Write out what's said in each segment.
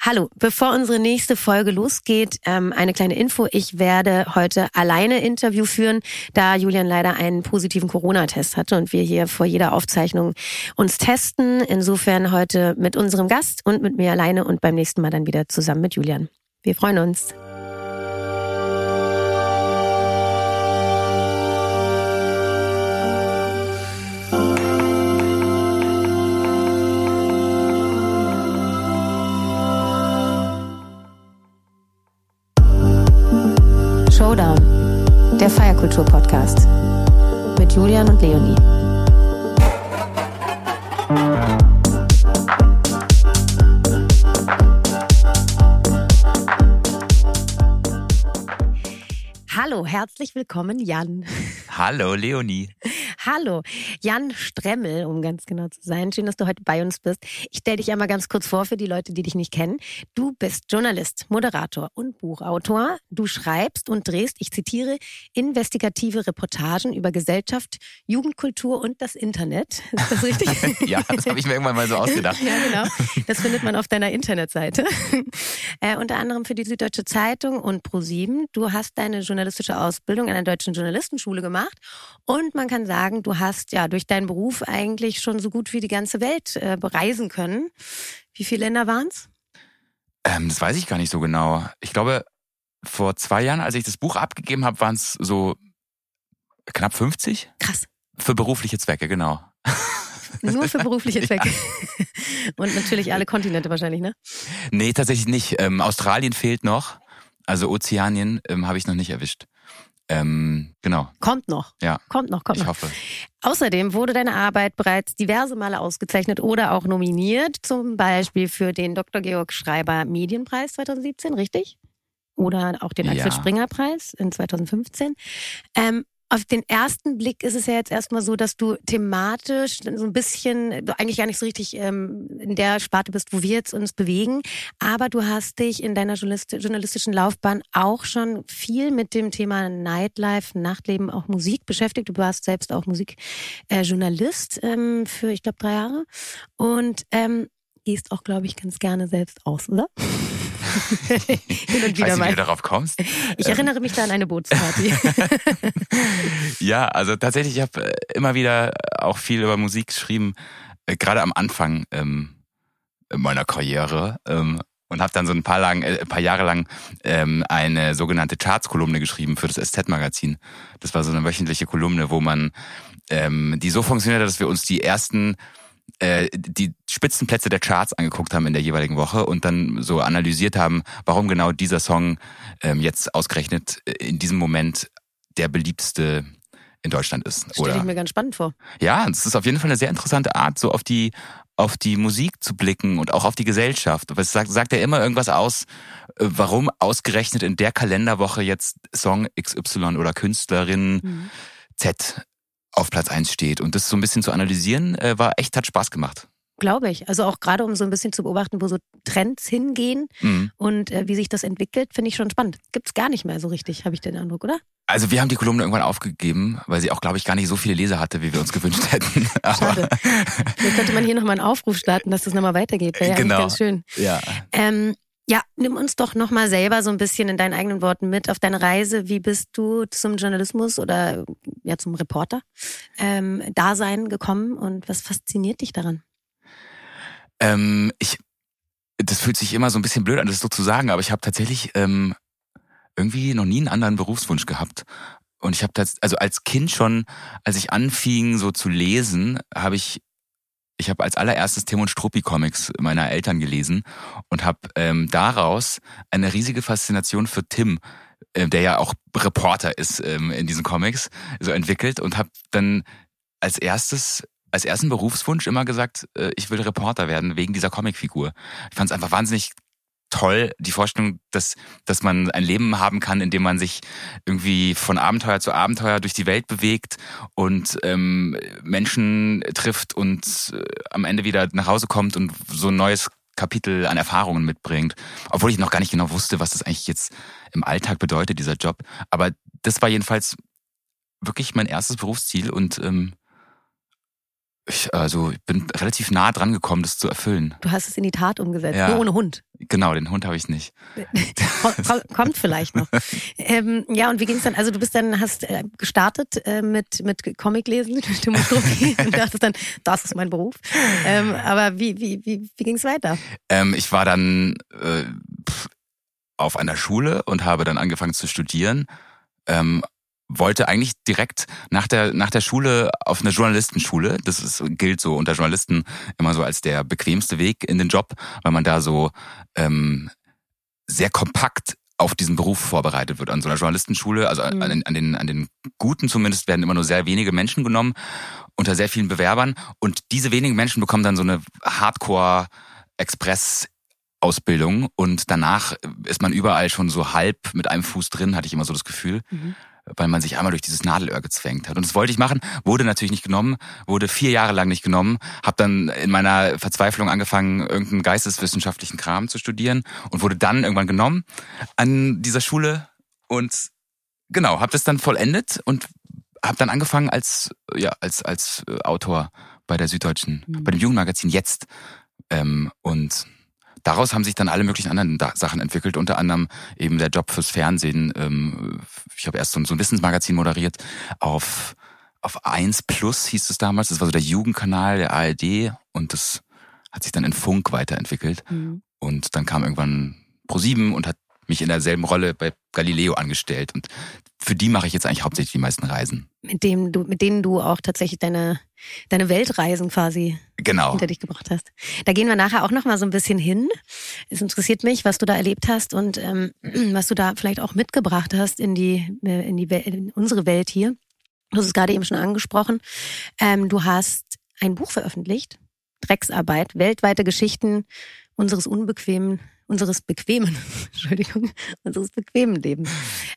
Hallo, bevor unsere nächste Folge losgeht, ähm, eine kleine Info. Ich werde heute alleine Interview führen, da Julian leider einen positiven Corona-Test hatte und wir hier vor jeder Aufzeichnung uns testen. Insofern heute mit unserem Gast und mit mir alleine und beim nächsten Mal dann wieder zusammen mit Julian. Wir freuen uns. Feierkultur-Podcast mit Julian und Leonie. Hallo, herzlich willkommen, Jan. Hallo, Leonie. Hallo, Jan Stremmel, um ganz genau zu sein. Schön, dass du heute bei uns bist. Ich stelle dich einmal ganz kurz vor für die Leute, die dich nicht kennen. Du bist Journalist, Moderator und Buchautor. Du schreibst und drehst, ich zitiere, investigative Reportagen über Gesellschaft, Jugendkultur und das Internet. Ist das richtig? ja, das habe ich mir irgendwann mal so ausgedacht. ja, genau. Das findet man auf deiner Internetseite. Äh, unter anderem für die Süddeutsche Zeitung und ProSieben. Du hast deine journalistische Ausbildung an der Deutschen Journalistenschule gemacht und man kann sagen, sagen, du hast ja durch deinen Beruf eigentlich schon so gut wie die ganze Welt äh, bereisen können. Wie viele Länder waren es? Ähm, das weiß ich gar nicht so genau. Ich glaube, vor zwei Jahren, als ich das Buch abgegeben habe, waren es so knapp 50. Krass. Für berufliche Zwecke, genau. Nur für berufliche Zwecke. Ja. Und natürlich alle Kontinente wahrscheinlich, ne? Nee, tatsächlich nicht. Ähm, Australien fehlt noch. Also Ozeanien ähm, habe ich noch nicht erwischt. Ähm, genau. Kommt noch. Ja. Kommt noch, kommt ich noch. hoffe. Außerdem wurde deine Arbeit bereits diverse Male ausgezeichnet oder auch nominiert, zum Beispiel für den Dr. Georg Schreiber Medienpreis 2017, richtig? Oder auch den Axel Ja. Springer Preis in 2015. Ähm, auf den ersten Blick ist es ja jetzt erstmal so, dass du thematisch so ein bisschen, du eigentlich gar nicht so richtig ähm, in der Sparte bist, wo wir jetzt uns bewegen. Aber du hast dich in deiner journalist journalistischen Laufbahn auch schon viel mit dem Thema Nightlife, Nachtleben, auch Musik beschäftigt. Du warst selbst auch Musikjournalist äh, ähm, für, ich glaube, drei Jahre. Und ähm, gehst auch, glaube ich, ganz gerne selbst aus, oder? Hin und Ich weiß wieder nicht, wie mal. du darauf kommst. Ich erinnere mich da an eine Bootsparty. ja, also tatsächlich, ich habe äh, immer wieder auch viel über Musik geschrieben, äh, gerade am Anfang ähm, meiner Karriere. Ähm, und habe dann so ein paar, lang, äh, ein paar Jahre lang ähm, eine sogenannte Charts-Kolumne geschrieben für das SZ-Magazin. Das war so eine wöchentliche Kolumne, wo man ähm, die so funktioniert hat, dass wir uns die ersten äh, die Spitzenplätze der Charts angeguckt haben in der jeweiligen Woche und dann so analysiert haben, warum genau dieser Song ähm, jetzt ausgerechnet äh, in diesem Moment der beliebteste in Deutschland ist. Stelle ich mir ganz spannend vor. Ja, es ist auf jeden Fall eine sehr interessante Art, so auf die auf die Musik zu blicken und auch auf die Gesellschaft. Aber es sagt, sagt ja immer irgendwas aus, äh, warum ausgerechnet in der Kalenderwoche jetzt Song XY oder Künstlerin Mhm. Z auf Platz eins steht. Und das so ein bisschen zu analysieren, äh, war echt, hat Spaß gemacht. Glaube ich. Also auch gerade um so ein bisschen zu beobachten, wo so Trends hingehen Mhm. und äh, wie sich das entwickelt, finde ich schon spannend. Gibt's gar nicht mehr so richtig, habe ich den Eindruck, oder? Also wir haben die Kolumne irgendwann aufgegeben, weil sie auch, glaube ich, gar nicht so viele Leser hatte, wie wir uns gewünscht hätten. Schade. Vielleicht könnte man hier nochmal einen Aufruf starten, dass das nochmal weitergeht. Wäre ja Genau. ganz schön. ja. Ähm, ja, nimm uns doch nochmal selber so ein bisschen in deinen eigenen Worten mit auf deine Reise. Wie bist du zum Journalismus oder ja zum Reporter ähm, Dasein gekommen und was fasziniert dich daran? Ähm, ich, das fühlt sich immer so ein bisschen blöd an, das so zu sagen, aber ich habe tatsächlich ähm, irgendwie noch nie einen anderen Berufswunsch gehabt. Und ich habe das, also als Kind schon, als ich anfing so zu lesen, habe ich, ich habe als allererstes Tim und Struppi Comics meiner Eltern gelesen und habe ähm, daraus eine riesige Faszination für Tim, äh, der ja auch Reporter ist ähm, in diesen Comics, so entwickelt und habe dann als erstes als ersten Berufswunsch immer gesagt, äh, ich will Reporter werden wegen dieser Comicfigur. Ich fand es einfach wahnsinnig toll, die Vorstellung, dass, dass man ein Leben haben kann, in dem man sich irgendwie von Abenteuer zu Abenteuer durch die Welt bewegt und ähm, Menschen trifft und äh, am Ende wieder nach Hause kommt und so ein neues Kapitel an Erfahrungen mitbringt. Obwohl ich noch gar nicht genau wusste, was das eigentlich jetzt im Alltag bedeutet, dieser Job. Aber das war jedenfalls wirklich mein erstes Berufsziel und ähm, ich, also ich bin relativ nah dran gekommen, das zu erfüllen. Du hast es in die Tat umgesetzt, Ja. nur ohne Hund. Genau, den Hund habe ich nicht. Komm- Kommt vielleicht noch. ähm, ja, und wie ging's dann? Also du bist dann, hast äh, gestartet äh, mit, mit Comiclesen, mit Demografie und dachtest dann, das ist mein Beruf. Ähm, aber wie, wie, wie, wie ging's weiter? Ähm, ich war dann äh, auf einer Schule und habe dann angefangen zu studieren. Ähm, wollte eigentlich direkt nach der nach der Schule auf eine Journalistenschule. Das ist, gilt so unter Journalisten immer so als der bequemste Weg in den Job, weil man da so ähm, sehr kompakt auf diesen Beruf vorbereitet wird an so einer Journalistenschule. Also an, Mhm. an, den, an den an den guten zumindest werden immer nur sehr wenige Menschen genommen unter sehr vielen Bewerbern und diese wenigen Menschen bekommen dann so eine Hardcore Express Ausbildung und danach ist man überall schon so halb mit einem Fuß drin, hatte ich immer so das Gefühl, Mhm. Weil man sich einmal durch dieses Nadelöhr gezwängt hat. Und das wollte ich machen, wurde natürlich nicht genommen, wurde vier Jahre lang nicht genommen, habe dann in meiner Verzweiflung angefangen, irgendeinen geisteswissenschaftlichen Kram zu studieren und wurde dann irgendwann genommen an dieser Schule und genau, habe das dann vollendet und habe dann angefangen als ja als als äh, Autor bei der Süddeutschen, Mhm. bei dem Jugendmagazin jetzt ähm, und daraus haben sich dann alle möglichen anderen da Sachen entwickelt, unter anderem eben der Job fürs Fernsehen. Ähm, ich habe erst so ein, so ein Wissensmagazin moderiert auf auf 1 Plus hieß es damals. Das war so der Jugendkanal der ARD und das hat sich dann in Funk weiterentwickelt. Mhm. Und dann kam irgendwann ProSieben und hat mich in derselben Rolle bei Galileo angestellt. Und für die mache ich jetzt eigentlich hauptsächlich die meisten Reisen. Mit dem du, mit denen du auch tatsächlich deine, deine Weltreisen quasi Genau. hinter dich gebracht hast. Da gehen wir nachher auch noch mal so ein bisschen hin. Es interessiert mich, was du da erlebt hast und ähm, was du da vielleicht auch mitgebracht hast in die äh, in die Wel in unsere Welt hier. Du hast es gerade eben schon angesprochen. Ähm, du hast ein Buch veröffentlicht, Drecksarbeit, weltweite Geschichten unseres unbequemen, unseres bequemen, Entschuldigung, unseres bequemen Lebens.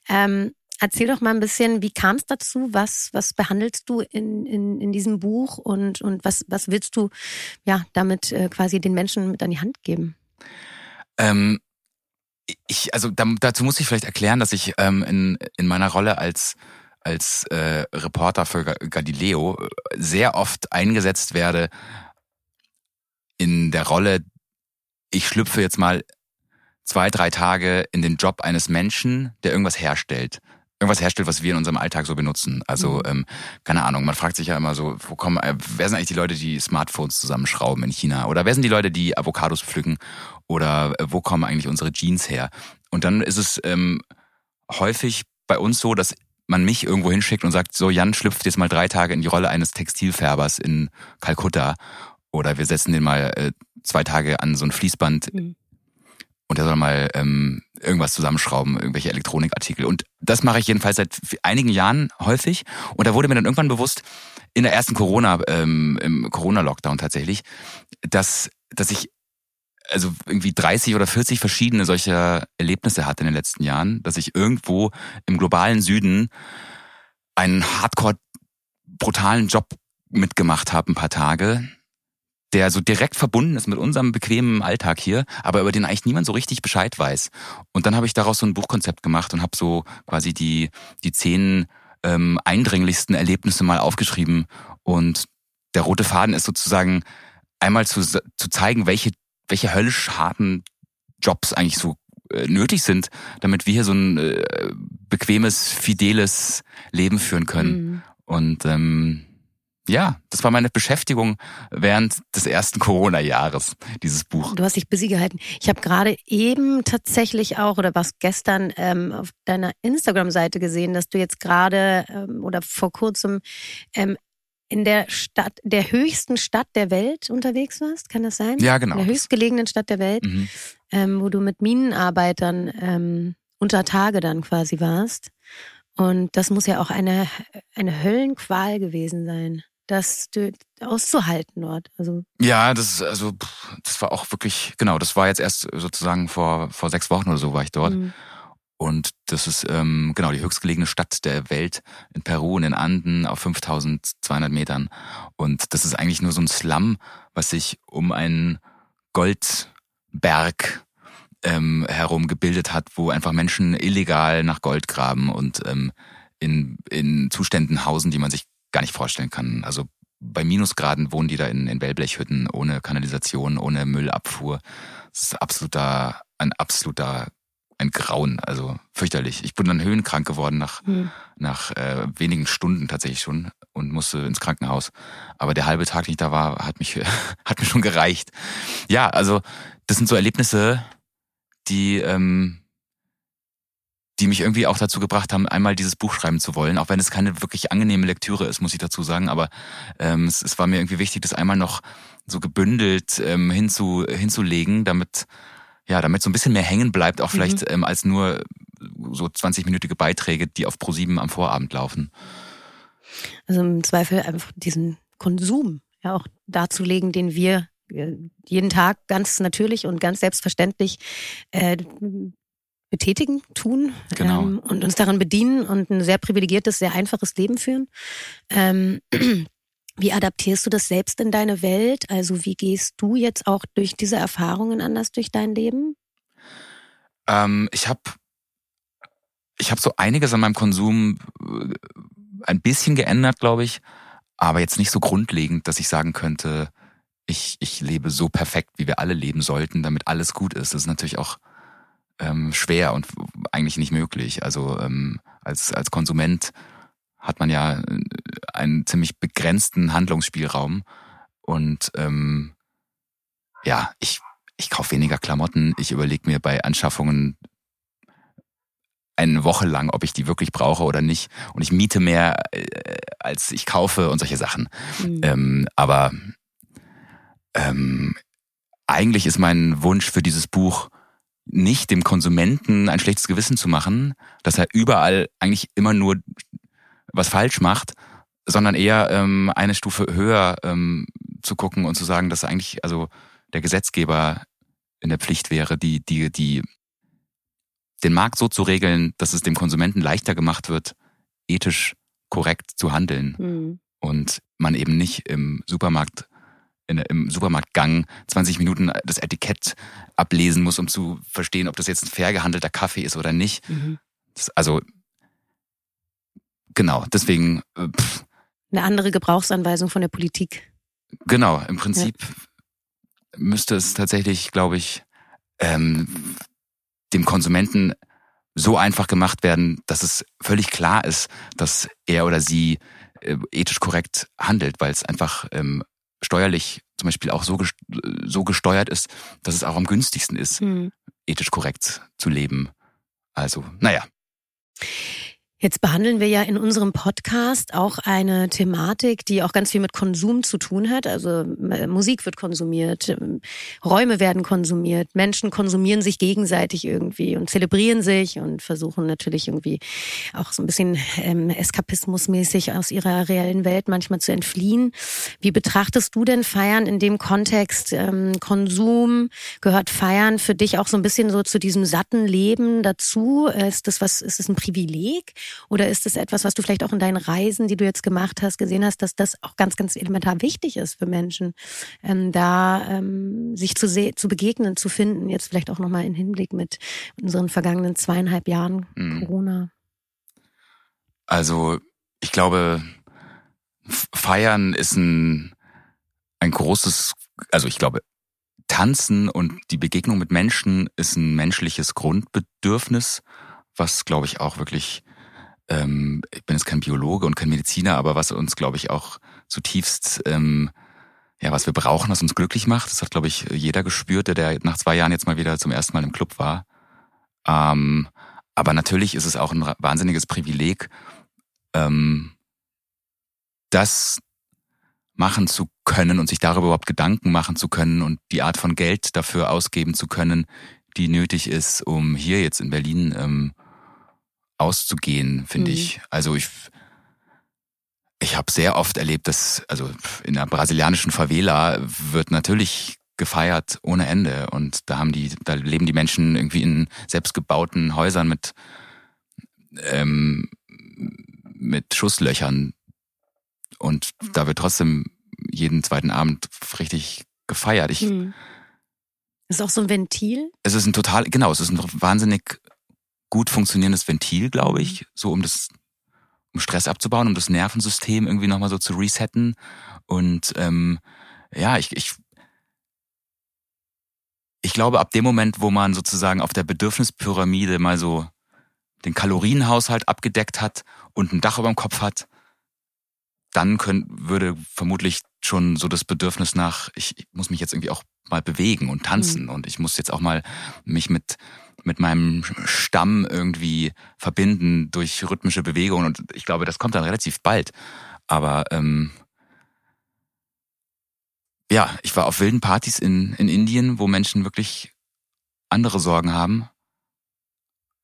Ähm, Erzähl doch mal ein bisschen, wie kam es dazu? Was, was behandelst du in, in, in diesem Buch und, und was, was willst du ja damit äh, quasi den Menschen mit an die Hand geben? Ähm, ich, also da, dazu muss ich vielleicht erklären, dass ich ähm, in, in meiner Rolle als als äh, Reporter für Ga- Galileo äh, sehr oft eingesetzt werde in der Rolle, ich schlüpfe jetzt mal zwei, drei Tage in den Job eines Menschen, der irgendwas herstellt. Irgendwas herstellt, was wir in unserem Alltag so benutzen. Also, Mhm. ähm, keine Ahnung, man fragt sich ja immer so, wo kommen, äh, wer sind eigentlich die Leute, die Smartphones zusammenschrauben in China? Oder wer sind die Leute, die Avocados pflücken? Oder äh, wo kommen eigentlich unsere Jeans her? Und dann ist es ähm, häufig bei uns so, dass man mich irgendwo hinschickt und sagt, so Jan schlüpft jetzt mal drei Tage in die Rolle eines Textilfärbers in Kalkutta. Oder wir setzen den mal äh, zwei Tage an so ein Fließband Mhm. Und er soll mal ähm, irgendwas zusammenschrauben, irgendwelche Elektronikartikel. Und das mache ich jedenfalls seit einigen Jahren häufig. Und da wurde mir dann irgendwann bewusst, in der ersten Corona, ähm, im Corona-Lockdown tatsächlich, dass, dass ich also irgendwie 30 oder 40 verschiedene solcher Erlebnisse hatte in den letzten Jahren, dass ich irgendwo im globalen Süden einen hardcore brutalen Job mitgemacht habe, ein paar Tage, der so direkt verbunden ist mit unserem bequemen Alltag hier, aber über den eigentlich niemand so richtig Bescheid weiß. Und dann habe ich daraus so ein Buchkonzept gemacht und habe so quasi die, die zehn ähm, eindringlichsten Erlebnisse mal aufgeschrieben. Und der rote Faden ist sozusagen einmal zu, zu zeigen, welche, welche höllisch harten Jobs eigentlich so äh, nötig sind, damit wir hier so ein äh, bequemes, fideles Leben führen können. Mhm. Und ähm, ja, das war meine Beschäftigung während des ersten Corona-Jahres, dieses Buch. Du hast dich busy gehalten. Ich habe gerade eben tatsächlich auch, oder was gestern ähm, auf deiner Instagram-Seite gesehen, dass du jetzt gerade ähm, oder vor kurzem ähm, in der Stadt, der höchsten Stadt der Welt unterwegs warst. Kann das sein? Ja, genau. In der höchstgelegenen Stadt der Welt, Mhm. ähm, wo du mit Minenarbeitern ähm, unter Tage dann quasi warst. Und das muss ja auch eine, eine Höllenqual gewesen sein, das auszuhalten dort. Also Ja, das ist also das war auch wirklich genau. Das war jetzt erst sozusagen vor vor sechs Wochen oder so war ich dort mh, und das ist ähm, genau die höchstgelegene Stadt der Welt in Peru in den Anden auf 5.200 Metern und das ist eigentlich nur so ein Slum, was sich um einen Goldberg ähm, herum gebildet hat, wo einfach Menschen illegal nach Gold graben und ähm, in, in Zuständen hausen, die man sich gar nicht vorstellen kann. Also bei Minusgraden wohnen die da in, in Wellblechhütten, ohne Kanalisation, ohne Müllabfuhr. Das ist absoluter, ein absoluter, ein Grauen, also fürchterlich. Ich bin dann höhenkrank geworden nach, hm. nach äh, wenigen Stunden tatsächlich schon und musste ins Krankenhaus. Aber der halbe Tag, den ich da war, hat mich, hat mir schon gereicht. Ja, also das sind so Erlebnisse, die, ähm, die mich irgendwie auch dazu gebracht haben, einmal dieses Buch schreiben zu wollen, auch wenn es keine wirklich angenehme Lektüre ist, muss ich dazu sagen. Aber ähm, es, es war mir irgendwie wichtig, das einmal noch so gebündelt ähm, hinzu, hinzulegen, damit ja, damit so ein bisschen mehr hängen bleibt, auch vielleicht mhm. ähm, als nur so 20-minütige Beiträge, die auf Pro7 am Vorabend laufen. Also im Zweifel einfach diesen Konsum ja auch darzulegen, den wir äh, jeden Tag ganz natürlich und ganz selbstverständlich äh, betätigen, tun genau. ähm, und uns daran bedienen und ein sehr privilegiertes, sehr einfaches Leben führen. Ähm, wie adaptierst du das selbst in deine Welt? Also wie gehst du jetzt auch durch diese Erfahrungen anders durch dein Leben? Ähm, ich habe ich hab so einiges an meinem Konsum äh, ein bisschen geändert, glaube ich, aber jetzt nicht so grundlegend, dass ich sagen könnte, ich, ich lebe so perfekt, wie wir alle leben sollten, damit alles gut ist. Das ist natürlich auch ähm, schwer und eigentlich nicht möglich. Also ähm, als, als Konsument hat man ja äh, einen ziemlich begrenzten Handlungsspielraum. Und ähm, ja, ich, ich kaufe weniger Klamotten. Ich überlege mir bei Anschaffungen eine Woche lang, ob ich die wirklich brauche oder nicht. Und ich miete mehr, äh, als ich kaufe und solche Sachen. Mhm. Ähm, aber ähm, eigentlich ist mein Wunsch für dieses Buch, nicht dem Konsumenten ein schlechtes Gewissen zu machen, dass er überall eigentlich immer nur was falsch macht, sondern eher ähm, eine Stufe höher ähm, zu gucken und zu sagen, dass eigentlich also der Gesetzgeber in der Pflicht wäre, die die die den Markt so zu regeln, dass es dem Konsumenten leichter gemacht wird, ethisch korrekt zu handeln mhm. und man eben nicht im Supermarkt in, im Supermarktgang 20 Minuten das Etikett ablesen muss, um zu verstehen, ob das jetzt ein fair gehandelter Kaffee ist oder nicht. Mhm. Das, also genau, deswegen. Äh, pff. Eine andere Gebrauchsanweisung von der Politik. Genau, im Prinzip ja. müsste es tatsächlich, glaube ich, ähm, dem Konsumenten so einfach gemacht werden, dass es völlig klar ist, dass er oder sie äh, ethisch korrekt handelt, weil es einfach ähm, steuerlich zum Beispiel auch so, so gesteuert ist, dass es auch am günstigsten ist, mhm. ethisch korrekt zu leben. Also, naja. Jetzt behandeln wir ja in unserem Podcast auch eine Thematik, die auch ganz viel mit Konsum zu tun hat. Also äh, Musik wird konsumiert, ähm, Räume werden konsumiert, Menschen konsumieren sich gegenseitig irgendwie und zelebrieren sich und versuchen natürlich irgendwie auch so ein bisschen ähm, eskapismusmäßig aus ihrer reellen Welt manchmal zu entfliehen. Wie betrachtest du denn Feiern in dem Kontext? Ähm, Konsum gehört Feiern für dich auch so ein bisschen so zu diesem satten Leben dazu? Ist das was? Ist es ein Privileg? Oder ist es etwas, was du vielleicht auch in deinen Reisen, die du jetzt gemacht hast, gesehen hast, dass das auch ganz, ganz elementar wichtig ist für Menschen, ähm, da ähm, sich zu, zu begegnen, zu finden, jetzt vielleicht auch nochmal in Hinblick mit unseren vergangenen zweieinhalb Jahren mhm. Corona? Also ich glaube, Feiern ist ein, ein großes, also ich glaube, Tanzen und die Begegnung mit Menschen ist ein menschliches Grundbedürfnis, was, glaube ich, auch wirklich ähm, ich bin jetzt kein Biologe und kein Mediziner, aber was uns, glaube ich, auch zutiefst, ähm, ja, was wir brauchen, was uns glücklich macht, das hat, glaube ich, jeder gespürt, der, der nach zwei Jahren jetzt mal wieder zum ersten Mal im Club war. Ähm, aber natürlich ist es auch ein wahnsinniges Privileg, ähm, das machen zu können und sich darüber überhaupt Gedanken machen zu können und die Art von Geld dafür ausgeben zu können, die nötig ist, um hier jetzt in Berlin ähm, auszugehen, finde mhm. ich. Also ich ich habe sehr oft erlebt, dass also in der brasilianischen Favela wird natürlich gefeiert ohne Ende und da haben die da leben die Menschen irgendwie in selbstgebauten Häusern mit ähm, mit Schusslöchern und da wird trotzdem jeden zweiten Abend richtig gefeiert. Ich, mhm. Ist auch so ein Ventil? Es ist ein total, genau, es ist ein wahnsinnig gut funktionierendes Ventil, glaube ich, so um das, um Stress abzubauen, um das Nervensystem irgendwie nochmal so zu resetten. Und ähm, ja, ich, ich, ich glaube, ab dem Moment, wo man sozusagen auf der Bedürfnispyramide mal so den Kalorienhaushalt abgedeckt hat und ein Dach über dem Kopf hat, dann könnt, würde vermutlich schon so das Bedürfnis nach, ich, ich muss mich jetzt irgendwie auch mal bewegen und tanzen mhm. und ich muss jetzt auch mal mich mit mit meinem Stamm irgendwie verbinden durch rhythmische Bewegungen und ich glaube, das kommt dann relativ bald. Aber ähm, ja, ich war auf wilden Partys in, in Indien, wo Menschen wirklich andere Sorgen haben.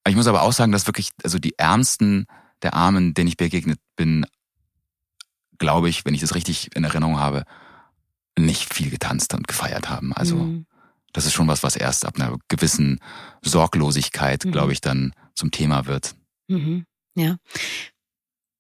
Ich muss aber auch sagen, dass wirklich, also die Ärmsten der Armen, denen ich begegnet bin, glaube ich, wenn ich das richtig in Erinnerung habe, nicht viel getanzt und gefeiert haben. Also mhm. das ist schon was, was erst ab einer gewissen Sorglosigkeit, mhm. glaube ich, dann zum Thema wird. Mhm. Ja.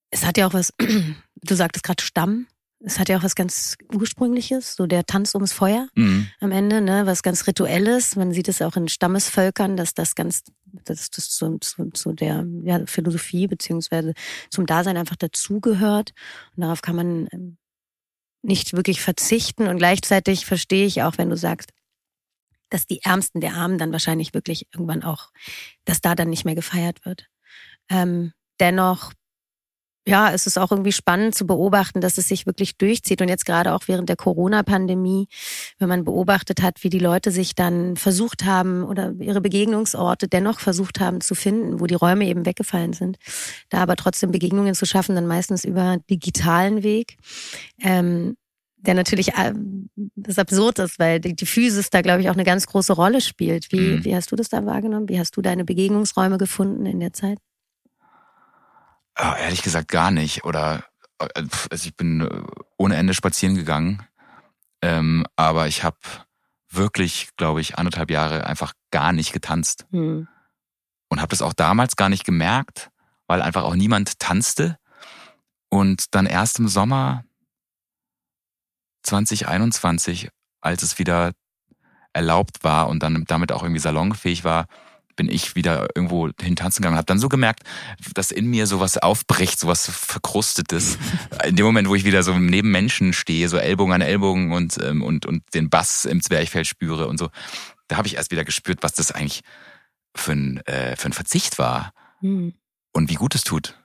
Es hat ja auch was, du sagtest gerade Stamm. Es hat ja auch was ganz Ursprüngliches, so der Tanz ums Feuer mhm. am Ende, ne, was ganz Rituelles. Man sieht es auch in Stammesvölkern, dass das ganz, dass das zu, zu, zu der ja, Philosophie beziehungsweise zum Dasein einfach dazugehört. Und darauf kann man ähm, nicht wirklich verzichten. Und gleichzeitig verstehe ich auch, wenn du sagst, dass die Ärmsten der Armen dann wahrscheinlich wirklich irgendwann auch, dass da dann nicht mehr gefeiert wird. Ähm, dennoch ja, es ist auch irgendwie spannend zu beobachten, dass es sich wirklich durchzieht. Und jetzt gerade auch während der Corona-Pandemie, wenn man beobachtet hat, wie die Leute sich dann versucht haben oder ihre Begegnungsorte dennoch versucht haben zu finden, wo die Räume eben weggefallen sind. Da aber trotzdem Begegnungen zu schaffen, dann meistens über digitalen Weg. Ähm, der natürlich äh, das absurd ist, weil die, die Physis da, glaube ich, auch eine ganz große Rolle spielt. Wie, mhm. wie hast du das da wahrgenommen? Wie hast du deine Begegnungsräume gefunden in der Zeit? Oh, ehrlich gesagt gar nicht. Oder äh, also ich bin äh, ohne Ende spazieren gegangen. Ähm, aber ich habe wirklich, glaube ich, anderthalb Jahre einfach gar nicht getanzt. Hm. Und habe das auch damals gar nicht gemerkt, weil einfach auch niemand tanzte. Und dann erst im Sommer 2021, als es wieder erlaubt war und dann damit auch irgendwie salonfähig war, bin ich wieder irgendwo hin tanzen gegangen und habe dann so gemerkt, dass in mir sowas aufbricht, sowas verkrustetes. in dem Moment, wo ich wieder so neben Menschen stehe, so Ellbogen an Ellbogen und ähm, und und den Bass im Zwerchfell spüre und so, da habe ich erst wieder gespürt, was das eigentlich für ein äh, für ein Verzicht war hm. und wie gut es tut.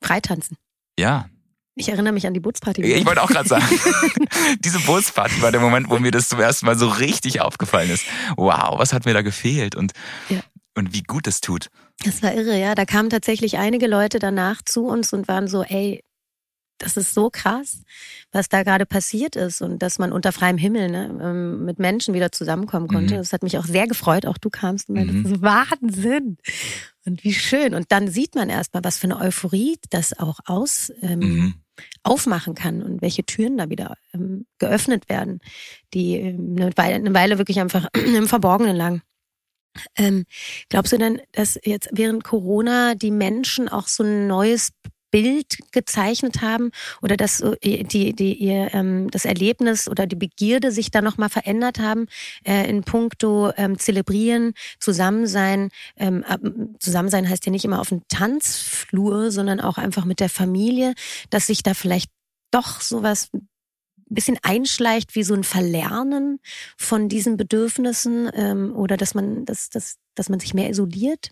Freitanzen. Ja, ich erinnere mich an die Bootsparty. Ich wollte auch gerade sagen, diese Bootsparty war der Moment, wo mir das zum ersten Mal so richtig aufgefallen ist. Wow, was hat mir da gefehlt und, ja. und wie gut es tut. Das war irre, ja. Da kamen tatsächlich einige Leute danach zu uns und waren so, ey, das ist so krass, was da gerade passiert ist und dass man unter freiem Himmel ne, ähm, mit Menschen wieder zusammenkommen konnte. Mhm. Das hat mich auch sehr gefreut. Auch du kamst und meintest, mhm. das ist Wahnsinn. Und wie schön. Und dann sieht man erstmal, was für eine Euphorie das auch aus ähm, mhm. Aufmachen kann und welche Türen da wieder ähm, geöffnet werden, die ähm, eine, Weile, eine Weile wirklich einfach im Verborgenen lagen. Ähm, glaubst du denn, dass jetzt während Corona die Menschen auch so ein neues Bild gezeichnet haben oder dass die, die, ihr, ähm, das Erlebnis oder die Begierde sich da nochmal verändert haben äh, in puncto ähm, Zelebrieren, Zusammensein. Ähm, Zusammensein heißt ja nicht immer auf dem Tanzflur, sondern auch einfach mit der Familie, dass sich da vielleicht doch sowas ein bisschen einschleicht wie so ein Verlernen von diesen Bedürfnissen ähm, oder dass man, dass, dass, dass man sich mehr isoliert?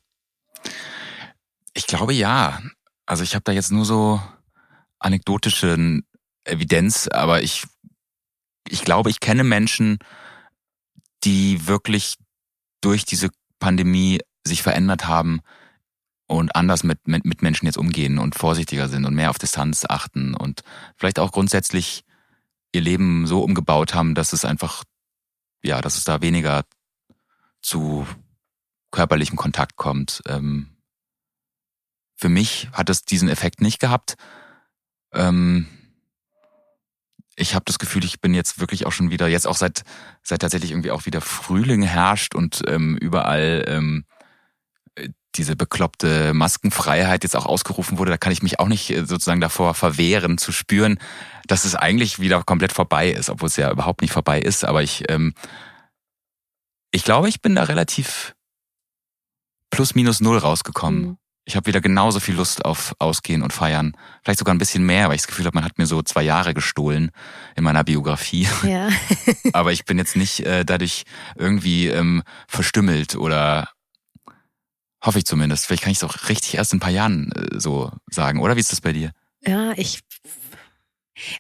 Ich glaube ja. Also ich habe da jetzt nur so anekdotische Evidenz, aber ich, ich glaube, ich kenne Menschen, die wirklich durch diese Pandemie sich verändert haben und anders mit, mit, mit Menschen jetzt umgehen und vorsichtiger sind und mehr auf Distanz achten und vielleicht auch grundsätzlich ihr Leben so umgebaut haben, dass es einfach, ja, dass es da weniger zu körperlichem Kontakt kommt. Ähm, für mich hat es diesen Effekt nicht gehabt. Ähm, ich habe das Gefühl, ich bin jetzt wirklich auch schon wieder, jetzt auch seit, seit tatsächlich irgendwie auch wieder Frühling herrscht und ähm, überall ähm, diese bekloppte Maskenfreiheit jetzt auch ausgerufen wurde, da kann ich mich auch nicht äh, sozusagen davor verwehren, zu spüren, dass es eigentlich wieder komplett vorbei ist, obwohl es ja überhaupt nicht vorbei ist. Aber ich, ähm, ich glaube, ich bin da relativ plus minus null rausgekommen. Mhm. Ich habe wieder genauso viel Lust auf Ausgehen und Feiern. Vielleicht sogar ein bisschen mehr, weil ich das Gefühl habe, man hat mir so zwei Jahre gestohlen in meiner Biografie. Ja. Aber ich bin jetzt nicht äh, dadurch irgendwie ähm, verstümmelt oder hoffe ich zumindest. Vielleicht kann ich es auch richtig erst in ein paar Jahren äh, so sagen. Oder wie ist das bei dir? Ja, ich.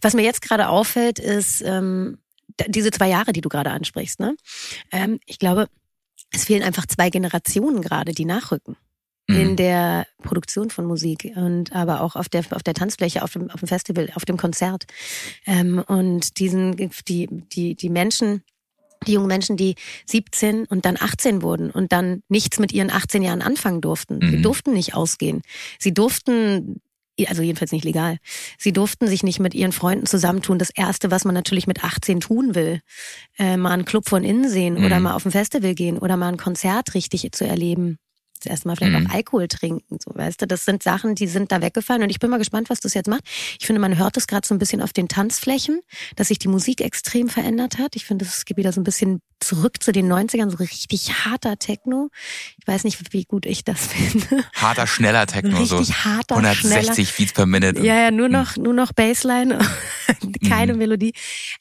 Was mir jetzt gerade auffällt, ist ähm, diese zwei Jahre, die du gerade ansprichst. Ne? Ähm, ich glaube, es fehlen einfach zwei Generationen gerade, die nachrücken in Mhm. der Produktion von Musik und aber auch auf der auf der Tanzfläche, auf dem auf dem Festival, auf dem Konzert ähm, und diesen die die die Menschen die jungen Menschen, die 17 und dann 18 wurden und dann nichts mit ihren 18 Jahren anfangen durften. Sie Mhm. durften nicht ausgehen. Sie durften also jedenfalls nicht legal. Sie durften sich nicht mit ihren Freunden zusammentun. Das erste, was man natürlich mit 18 tun will, äh, mal einen Club von innen sehen oder Mhm. mal auf ein Festival gehen oder mal ein Konzert richtig zu erleben. Das erste Mal vielleicht Mhm. auch Alkohol trinken, so weißt du. Das sind Sachen, die sind da weggefallen und ich bin mal gespannt, was das jetzt macht. Ich finde, man hört es gerade so ein bisschen auf den Tanzflächen, dass sich die Musik extrem verändert hat. Ich finde, es geht wieder so ein bisschen zurück zu den 90ern, so richtig harter Techno. Ich weiß nicht, wie gut ich das finde. Harter, schneller Techno, so Richtig harter, 160 Beats per Minute. Ja, ja, nur noch, nur noch Bassline, keine Mhm. Melodie.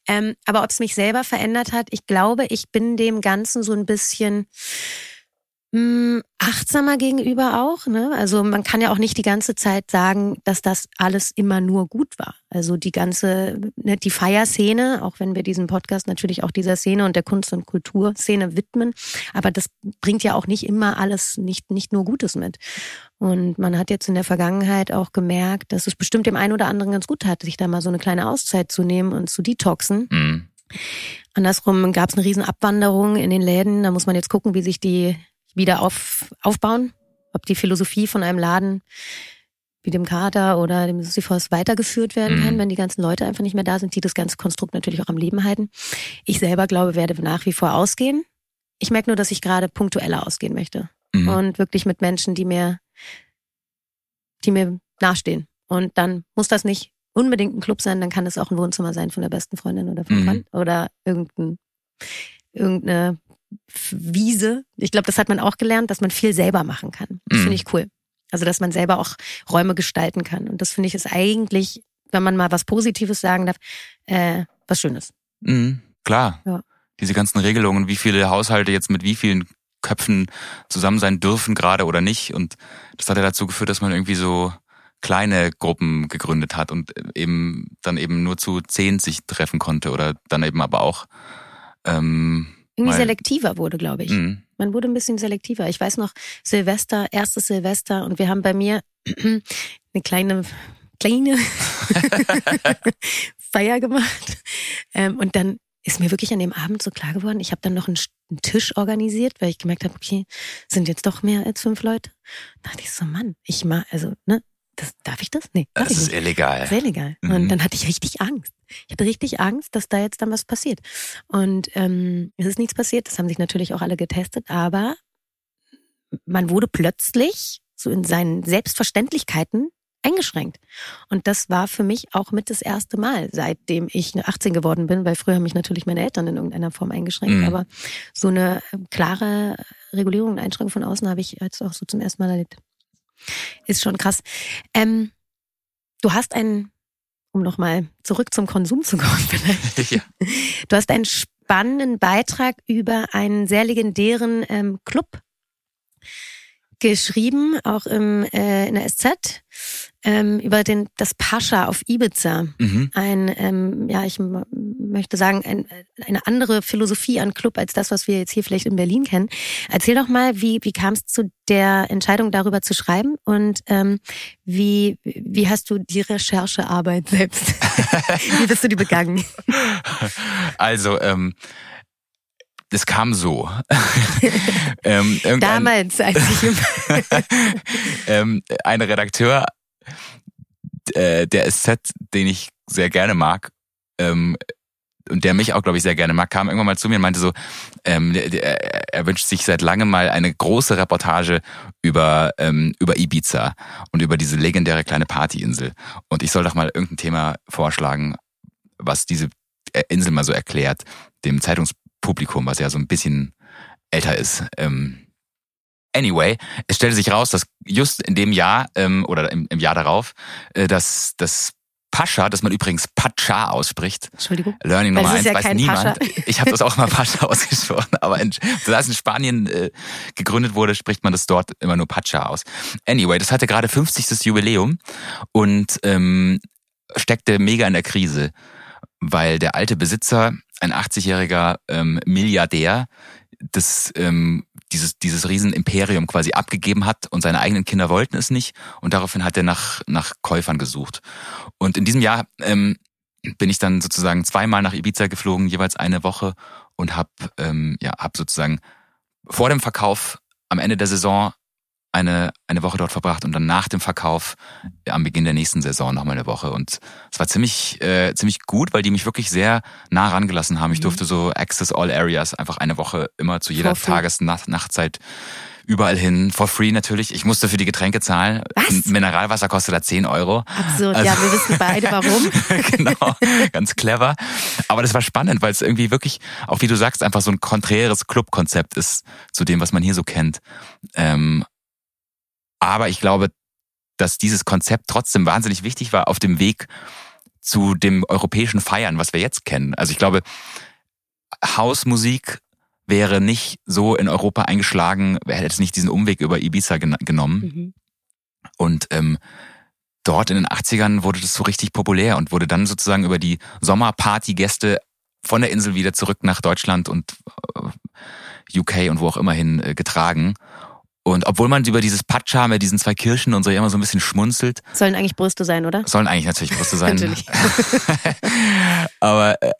Ähm, aber ob es mich selber verändert hat, ich glaube, ich bin dem Ganzen so ein bisschen mh, achtsamer gegenüber auch. Ne? Also man kann ja auch nicht die ganze Zeit sagen, dass das alles immer nur gut war. Also die ganze, ne, die Feierszene, auch wenn wir diesen Podcast natürlich auch dieser Szene und der Kunst- und Kulturszene widmen, aber das bringt ja auch nicht immer alles, nicht, nicht nur Gutes mit. Und man hat jetzt in der Vergangenheit auch gemerkt, dass es bestimmt dem einen oder anderen ganz gut hat, sich da mal so eine kleine Auszeit zu nehmen und zu detoxen. Mhm. Andersrum gab es eine riesen Abwanderung in den Läden. Da muss man jetzt gucken, wie sich die wieder auf, aufbauen. Ob die Philosophie von einem Laden wie dem Kater oder dem Sisyphos weitergeführt werden kann, Mhm. wenn die ganzen Leute einfach nicht mehr da sind, die das ganze Konstrukt natürlich auch am Leben halten. Ich selber glaube, werde nach wie vor ausgehen. Ich merke nur, dass ich gerade punktueller ausgehen möchte Mhm. und wirklich mit Menschen, die mir, die mir nahestehen. Und dann muss das nicht unbedingt ein Club sein, dann kann es auch ein Wohnzimmer sein von der besten Freundin oder vom Mhm. Freund oder irgendein, irgendeine Wiese. Ich glaube, das hat man auch gelernt, dass man viel selber machen kann. Das Mhm. finde ich cool. Also, dass man selber auch Räume gestalten kann. Und das finde ich ist eigentlich, wenn man mal was Positives sagen darf, äh, was Schönes. Mhm, klar. Ja. Diese ganzen Regelungen, wie viele Haushalte jetzt mit wie vielen Köpfen zusammen sein dürfen gerade oder nicht. Und das hat ja dazu geführt, dass man irgendwie so kleine Gruppen gegründet hat und eben dann eben nur zu zehn sich treffen konnte oder dann eben aber auch ähm, Irgendwie selektiver wurde, glaube ich. Mhm. Man wurde ein bisschen selektiver. Ich weiß noch, Silvester, erstes Silvester und wir haben bei mir eine kleine, kleine Feier gemacht. Ähm, und dann ist mir wirklich an dem Abend so klar geworden, ich habe dann noch einen, Sch- einen Tisch organisiert, weil ich gemerkt habe, okay, sind jetzt doch mehr als fünf Leute. Da dachte ich so, Mann, ich mal, also, ne, das, darf ich das? Nee, darf Das ich ist nicht. illegal. Sehr illegal. Mhm. Und dann hatte ich richtig Angst. Ich hatte richtig Angst, dass da jetzt dann was passiert. Und ähm, es ist nichts passiert. Das haben sich natürlich auch alle getestet. Aber man wurde plötzlich so in seinen Selbstverständlichkeiten eingeschränkt. Und das war für mich auch mit das erste Mal, seitdem ich 18 geworden bin, weil früher haben mich natürlich meine Eltern in irgendeiner Form eingeschränkt. Mhm. Aber so eine äh, klare Regulierung und Einschränkung von außen habe ich jetzt auch so zum ersten Mal erlebt. Ist schon krass. Ähm, du hast einen, um nochmal zurück zum Konsum zu kommen vielleicht. ja. Du hast einen spannenden Beitrag über einen sehr legendären ähm, Club geschrieben, auch im, äh, in der SZ, ähm, über den, das Pascha auf Ibiza. Mhm. Ein, ähm, ja, ich möchte sagen, ein, eine andere Philosophie an Club als das, was wir jetzt hier vielleicht in Berlin kennen. Erzähl doch mal, wie, wie kam es zu der Entscheidung, darüber zu schreiben und ähm, wie, wie hast du die Recherchearbeit selbst, wie bist du die begangen? Also, ähm, das kam so. ähm, Damals, als ich ähm, ein Redakteur äh, der SZ, den ich sehr gerne mag, ähm, und der mich auch, glaube ich, sehr gerne mag, kam irgendwann mal zu mir und meinte so, ähm, der, der, er wünscht sich seit langem mal eine große Reportage über, ähm, über Ibiza und über diese legendäre kleine Partyinsel. Und ich soll doch mal irgendein Thema vorschlagen, was diese äh, Insel mal so erklärt, dem Zeitungspublikum, was ja so ein bisschen älter ist. Ähm, Anyway, es stellte sich raus, dass just in dem Jahr ähm, oder im, im Jahr darauf, äh, dass das Pascha, das man übrigens Pacha ausspricht. Entschuldigung. Learning Nummer eins ja weiß niemand. Pascha. Ich habe das auch mal Pascha ausgesprochen, aber in, da es in Spanien äh, gegründet wurde, spricht man das dort immer nur Pacha aus. Anyway, das hatte gerade 50. Jubiläum und ähm, steckte mega in der Krise, weil der alte Besitzer, ein 80-jähriger ähm, Milliardär, das ähm, dieses, dieses Riesenimperium quasi abgegeben hat und seine eigenen Kinder wollten es nicht und daraufhin hat er nach, nach Käufern gesucht. Und in diesem Jahr ähm, bin ich dann sozusagen zweimal nach Ibiza geflogen, jeweils eine Woche und habe ähm, ja, hab sozusagen vor dem Verkauf am Ende der Saison eine, eine Woche dort verbracht und dann nach dem Verkauf ja, am Beginn der nächsten Saison nochmal eine Woche. Und es war ziemlich, äh, ziemlich gut, weil die mich wirklich sehr nah rangelassen haben. Ich Mhm. durfte so Access All Areas einfach eine Woche immer zu jeder For free. Tages-, Nacht, Nachtzeit überall hin. For free natürlich. Ich musste für die Getränke zahlen. Was? Mineralwasser kostet da 10 Euro. Absurd. Also- ja, wir wissen beide warum. genau, ganz clever. Aber das war spannend, weil es irgendwie wirklich, auch wie du sagst, einfach so ein konträres Clubkonzept ist zu dem, was man hier so kennt. Ähm, aber ich glaube, dass dieses Konzept trotzdem wahnsinnig wichtig war auf dem Weg zu dem europäischen Feiern, was wir jetzt kennen. Also ich glaube, Hausmusik wäre nicht so in Europa eingeschlagen, hätte es nicht diesen Umweg über Ibiza gen genommen. Mhm. Und ähm, dort in den 80ern wurde das so richtig populär und wurde dann sozusagen über die Sommerpartygäste von der Insel wieder zurück nach Deutschland und äh, UK und wo auch immer hin äh, getragen. Und obwohl man über dieses Patscha mit diesen zwei Kirchen und so immer so ein bisschen schmunzelt, Sollen eigentlich Brüste sein, oder? sollen eigentlich natürlich Brüste sein. Natürlich. Aber äh,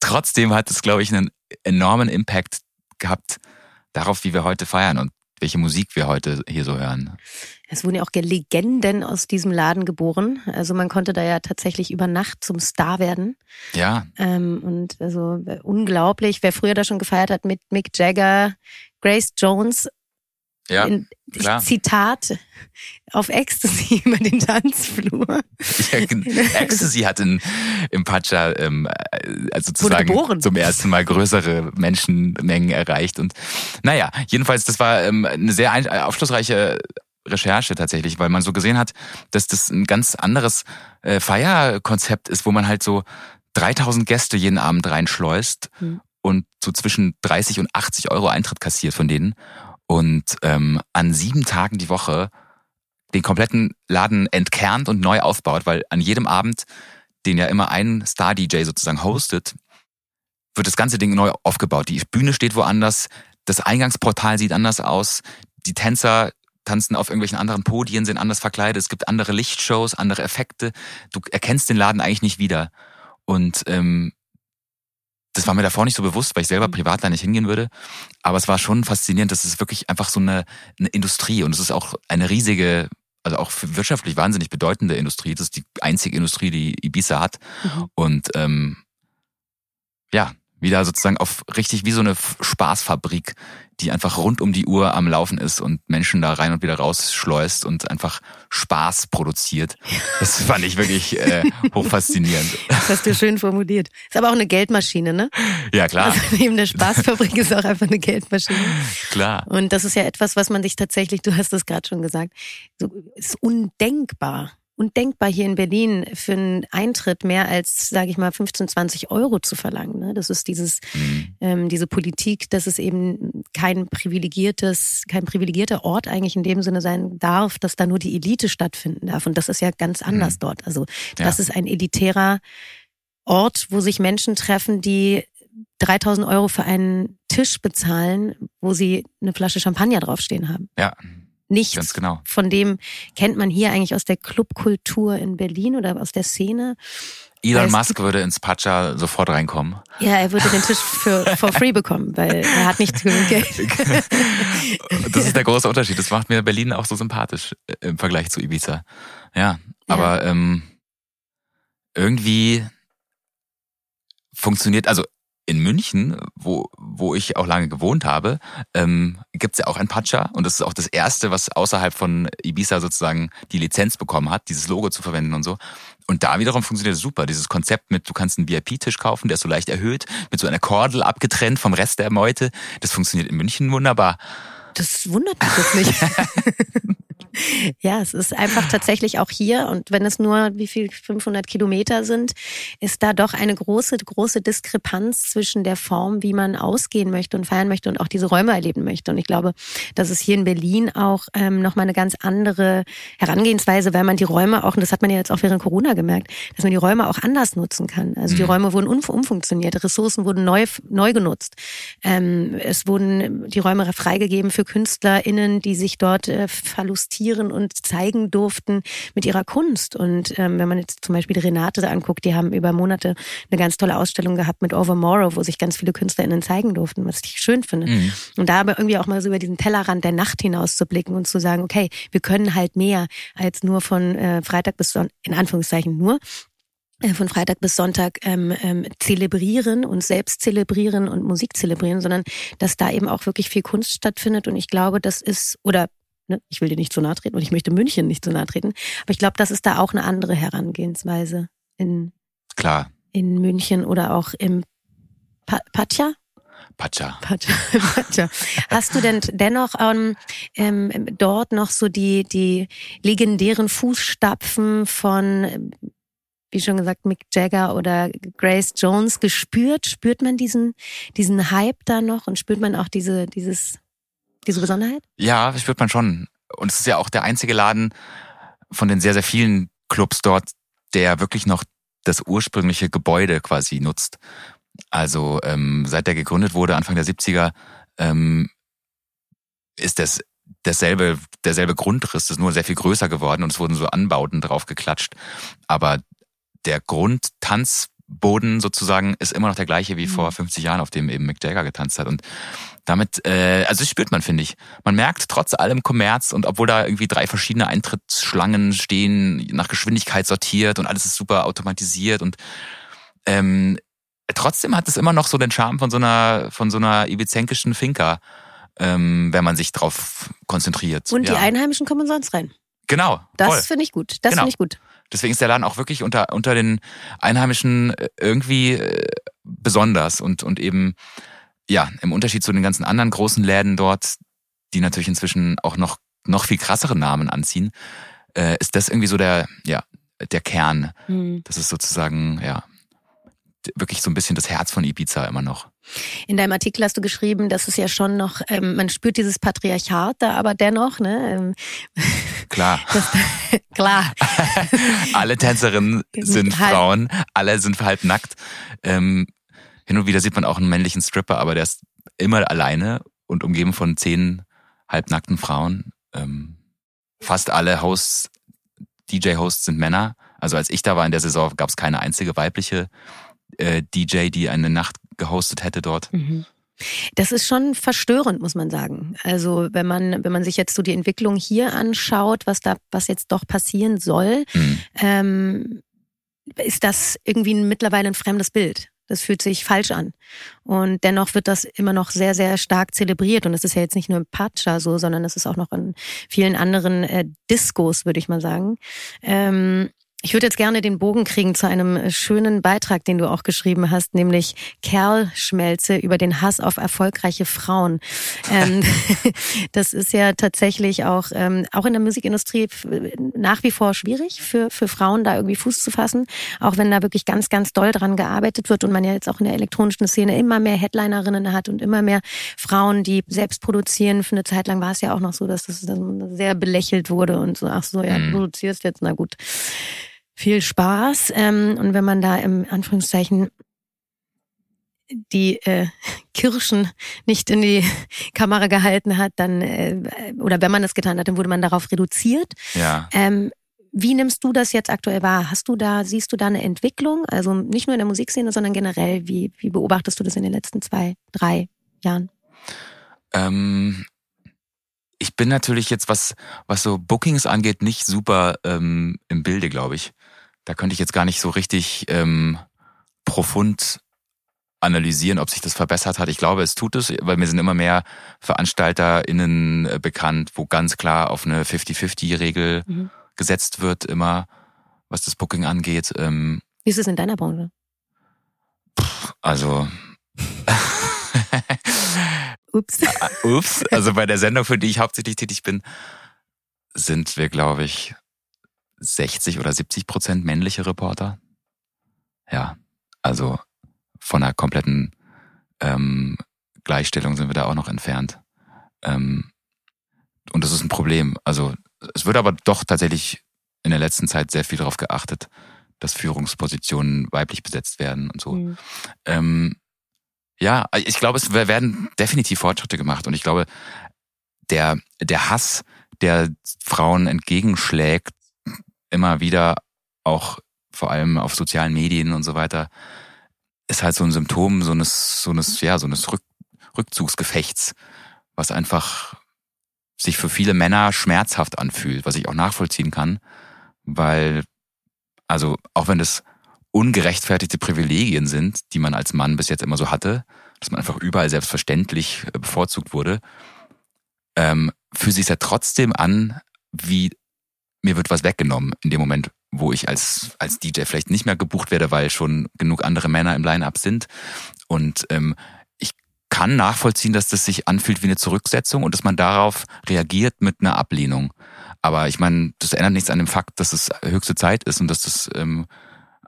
trotzdem hat es, glaube ich, einen enormen Impact gehabt darauf, wie wir heute feiern und welche Musik wir heute hier so hören. Es wurden ja auch Legenden aus diesem Laden geboren. Also man konnte da ja tatsächlich über Nacht zum Star werden. Ja, Ähm, und also äh, unglaublich, wer früher da schon gefeiert hat mit Mick Jagger, Grace Jones, ja, klar. Zitat, auf Ecstasy über den Tanzflur. Ja, Ecstasy hat in, im Pacha ähm, äh, also sozusagen zum ersten Mal größere Menschenmengen erreicht. Und naja, jedenfalls, das war ähm, eine sehr äh, aufschlussreiche Recherche tatsächlich, weil man so gesehen hat, dass das ein ganz anderes äh, Feierkonzept ist, wo man halt so 3000 Gäste jeden Abend reinschleust Hm. und so zwischen 30 und 80 Euro Eintritt kassiert von denen. Und ähm, an sieben Tagen die Woche den kompletten Laden entkernt und neu aufbaut, weil an jedem Abend, den ja immer ein Star-DJ sozusagen hostet, wird das ganze Ding neu aufgebaut. Die Bühne steht woanders, das Eingangsportal sieht anders aus, die Tänzer tanzen auf irgendwelchen anderen Podien, sind anders verkleidet, es gibt andere Lichtshows, andere Effekte. Du erkennst den Laden eigentlich nicht wieder. Und ähm, das war mir davor nicht so bewusst, weil ich selber Mhm. privat da nicht hingehen würde. Aber es war schon faszinierend. Das ist wirklich einfach so eine, eine Industrie und es ist auch eine riesige, also auch wirtschaftlich wahnsinnig bedeutende Industrie. Das ist die einzige Industrie, die Ibiza hat. Mhm. Und ähm, ja, wieder sozusagen auf richtig wie so eine Spaßfabrik, die einfach rund um die Uhr am Laufen ist und Menschen da rein und wieder raus schleust und einfach Spaß produziert. Das fand ich wirklich äh, hochfaszinierend. Das hast du schön formuliert. Ist aber auch eine Geldmaschine, ne? Ja, klar, Also neben der Spaßfabrik ist auch einfach eine Geldmaschine. klar. Und das ist ja etwas, was man sich tatsächlich, du hast es gerade schon gesagt, so ist undenkbar. Undenkbar hier in Berlin für einen Eintritt mehr als, sage ich mal, 15, 20 Euro zu verlangen. Ne? Das ist dieses, Mhm. ähm, diese Politik, dass es eben kein privilegiertes, kein privilegierter Ort eigentlich in dem Sinne sein darf, dass da nur die Elite stattfinden darf. Und das ist ja ganz anders Mhm. dort. Also Ja. das ist ein elitärer Ort, wo sich Menschen treffen, die 3000 Euro für einen Tisch bezahlen, wo sie eine Flasche Champagner draufstehen haben. Ja, Nichts ganz genau. von dem kennt man hier eigentlich aus der Clubkultur in Berlin oder aus der Szene. Elon Musk würde ins Pacha sofort reinkommen. Ja, er würde den Tisch für for free bekommen, weil er hat nicht genug Geld. Das ist der große Unterschied. Das macht mir Berlin auch so sympathisch äh, im Vergleich zu Ibiza. Ja, aber ähm, irgendwie funktioniert, also in München, wo, wo ich auch lange gewohnt habe, ähm, gibt's ja auch ein Pacha und das ist auch das erste, was außerhalb von Ibiza sozusagen die Lizenz bekommen hat, dieses Logo zu verwenden und so. Und da wiederum funktioniert es super. Dieses Konzept mit, du kannst einen VIP-Tisch kaufen, der ist so leicht erhöht, mit so einer Kordel abgetrennt vom Rest der Meute. Das funktioniert in München wunderbar. Das wundert mich jetzt nicht. Ja, es ist einfach tatsächlich auch hier und wenn es nur wie viel 500 Kilometer sind, ist da doch eine große große Diskrepanz zwischen der Form, wie man ausgehen möchte und feiern möchte und auch diese Räume erleben möchte. Und ich glaube, dass es hier in Berlin auch ähm, noch mal eine ganz andere Herangehensweise, weil man die Räume auch und das hat man ja jetzt auch während Corona gemerkt, dass man die Räume auch anders nutzen kann. Also die mhm. Räume wurden umfunktioniert, Ressourcen wurden neu neu genutzt. Ähm, es wurden die Räume freigegeben für KünstlerInnen, die sich dort äh, verlustieren präsentieren und zeigen durften mit ihrer Kunst. Und ähm, wenn man jetzt zum Beispiel Renate anguckt, die haben über Monate eine ganz tolle Ausstellung gehabt mit Overmorrow, wo sich ganz viele KünstlerInnen zeigen durften, was ich schön finde. Mhm. Und da aber irgendwie auch mal so über diesen Tellerrand der Nacht hinaus zu blicken und zu sagen, okay, wir können halt mehr als nur von äh, Freitag bis Sonntag, in Anführungszeichen nur, äh, von Freitag bis Sonntag ähm, ähm, zelebrieren und selbst zelebrieren und Musik zelebrieren, sondern dass da eben auch wirklich viel Kunst stattfindet. Und ich glaube, das ist, oder Ne? Ich will dir nicht zu nahe treten und ich möchte München nicht zu nahe treten. Aber ich glaube, das ist da auch eine andere Herangehensweise in, Klar. in München oder auch im pa Pacha. Pacha. Pacha. Pacha. Hast du denn dennoch ähm, ähm, dort noch so die, die legendären Fußstapfen von, wie schon gesagt, Mick Jagger oder Grace Jones gespürt? Spürt man diesen, diesen Hype da noch und spürt man auch diese, dieses diese Besonderheit? Ja, das spürt man schon. Und es ist ja auch der einzige Laden von den sehr, sehr vielen Clubs dort, der wirklich noch das ursprüngliche Gebäude quasi nutzt. Also ähm, seit der gegründet wurde, Anfang der 70er, ähm, ist das dasselbe, derselbe Grundriss, ist nur sehr viel größer geworden und es wurden so Anbauten drauf geklatscht. Aber der Grundtanzboden sozusagen ist immer noch der gleiche wie mhm. vor 50 Jahren, auf dem eben Mick Jagger getanzt hat. Und damit, äh, also das spürt man, finde ich. Man merkt trotz allem Kommerz und obwohl da irgendwie drei verschiedene Eintrittsschlangen stehen, nach Geschwindigkeit sortiert und alles ist super automatisiert und ähm, trotzdem hat es immer noch so den Charme von so einer, von so einer ibizenkischen Finca, ähm, wenn man sich drauf konzentriert. Und die Einheimischen kommen sonst rein. Genau. Das finde ich gut. Das genau. finde ich gut. Deswegen ist der Laden auch wirklich unter, unter den Einheimischen äh, irgendwie äh, besonders und, und eben ja, im Unterschied zu den ganzen anderen großen Läden dort, die natürlich inzwischen auch noch, noch viel krassere Namen anziehen, äh, ist das irgendwie so der, ja, der Kern. Mhm. Das ist sozusagen, ja, wirklich so ein bisschen das Herz von Ibiza immer noch. In deinem Artikel hast du geschrieben, dass es ja schon noch, ähm, man spürt dieses Patriarchat da, aber dennoch, ne? Ähm, klar. Das, klar. alle Tänzerinnen sind halt. Frauen, alle sind halb nackt. Ähm, hin und wieder sieht man auch einen männlichen Stripper, aber der ist immer alleine und umgeben von zehn halbnackten Frauen. Ähm, fast alle Hosts, DJ-Hosts sind Männer. Also als ich da war in der Saison, gab es keine einzige weibliche äh, DJ, die eine Nacht gehostet hätte dort. Mhm. Das ist schon verstörend, muss man sagen. Also wenn man wenn man sich jetzt so die Entwicklung hier anschaut, was da was jetzt doch passieren soll, mhm. ähm, ist das irgendwie mittlerweile ein fremdes Bild. Das fühlt sich falsch an. Und dennoch wird das immer noch sehr, sehr stark zelebriert. Und es ist ja jetzt nicht nur im Pacha so, sondern es ist auch noch in vielen anderen äh, Discos, würde ich mal sagen. Ähm, ich würde jetzt gerne den Bogen kriegen zu einem äh, schönen Beitrag, den du auch geschrieben hast, nämlich Kerlschmelze über den Hass auf erfolgreiche Frauen. Ähm, das ist ja tatsächlich auch, ähm, auch in der Musikindustrie nach wie vor schwierig für, für Frauen, da irgendwie Fuß zu fassen. Auch wenn da wirklich ganz, ganz doll dran gearbeitet wird und man ja jetzt auch in der elektronischen Szene immer mehr Headlinerinnen hat und immer mehr Frauen, die selbst produzieren. Für eine Zeit lang war es ja auch noch so, dass das sehr belächelt wurde und so, ach so, ja, du mhm. produzierst jetzt, na gut viel Spaß. Ähm, und wenn man da im Anführungszeichen die äh, Kirschen nicht in die Kamera gehalten hat, dann äh, oder wenn man das getan hat, dann wurde man darauf reduziert. Ja. Ähm, wie nimmst du das jetzt aktuell wahr? Hast du da, siehst du da eine Entwicklung? Also nicht nur in der Musikszene, sondern generell, wie, wie beobachtest du das in den letzten zwei, drei Jahren? Ähm, ich bin natürlich jetzt, was, was so Bookings angeht, nicht super ähm, im Bilde, glaube ich da könnte ich jetzt gar nicht so richtig ähm, profund analysieren, ob sich das verbessert hat. Ich glaube, es tut es, weil mir sind immer mehr VeranstalterInnen äh, bekannt, wo ganz klar auf eine 50-50-Regel mhm. gesetzt wird, immer was das Booking angeht. Ähm, Wie ist es in deiner Branche? Also Ups. Ah, ups. Also bei der Sendung, für die ich hauptsächlich tätig bin, sind wir, glaube ich, 60 oder 70 Prozent männliche Reporter. Ja, also von einer kompletten ähm, Gleichstellung sind wir da auch noch entfernt. Ähm, und das ist ein Problem. Also es wird aber doch tatsächlich in der letzten Zeit sehr viel darauf geachtet, dass Führungspositionen weiblich besetzt werden und so. Mhm. Ähm, ja, ich glaube, es werden definitiv Fortschritte gemacht und ich glaube, der, der Hass, der Frauen entgegenschlägt, immer wieder auch vor allem auf sozialen Medien und so weiter, ist halt so ein Symptom so eines, so eines, ja, so eines Rück, Rückzugsgefechts, was einfach sich für viele Männer schmerzhaft anfühlt, was ich auch nachvollziehen kann, weil, also auch wenn das ungerechtfertigte Privilegien sind, die man als Mann bis jetzt immer so hatte, dass man einfach überall selbstverständlich äh, bevorzugt wurde, ähm, fühlt sich ja trotzdem an, wie mir wird was weggenommen in dem Moment, wo ich als, als DJ vielleicht nicht mehr gebucht werde, weil schon genug andere Männer im Line-Up sind. Und ähm, ich kann nachvollziehen, dass das sich anfühlt wie eine Zurücksetzung und dass man darauf reagiert mit einer Ablehnung. Aber ich meine, das ändert nichts an dem Fakt, dass es höchste Zeit ist und dass das ähm,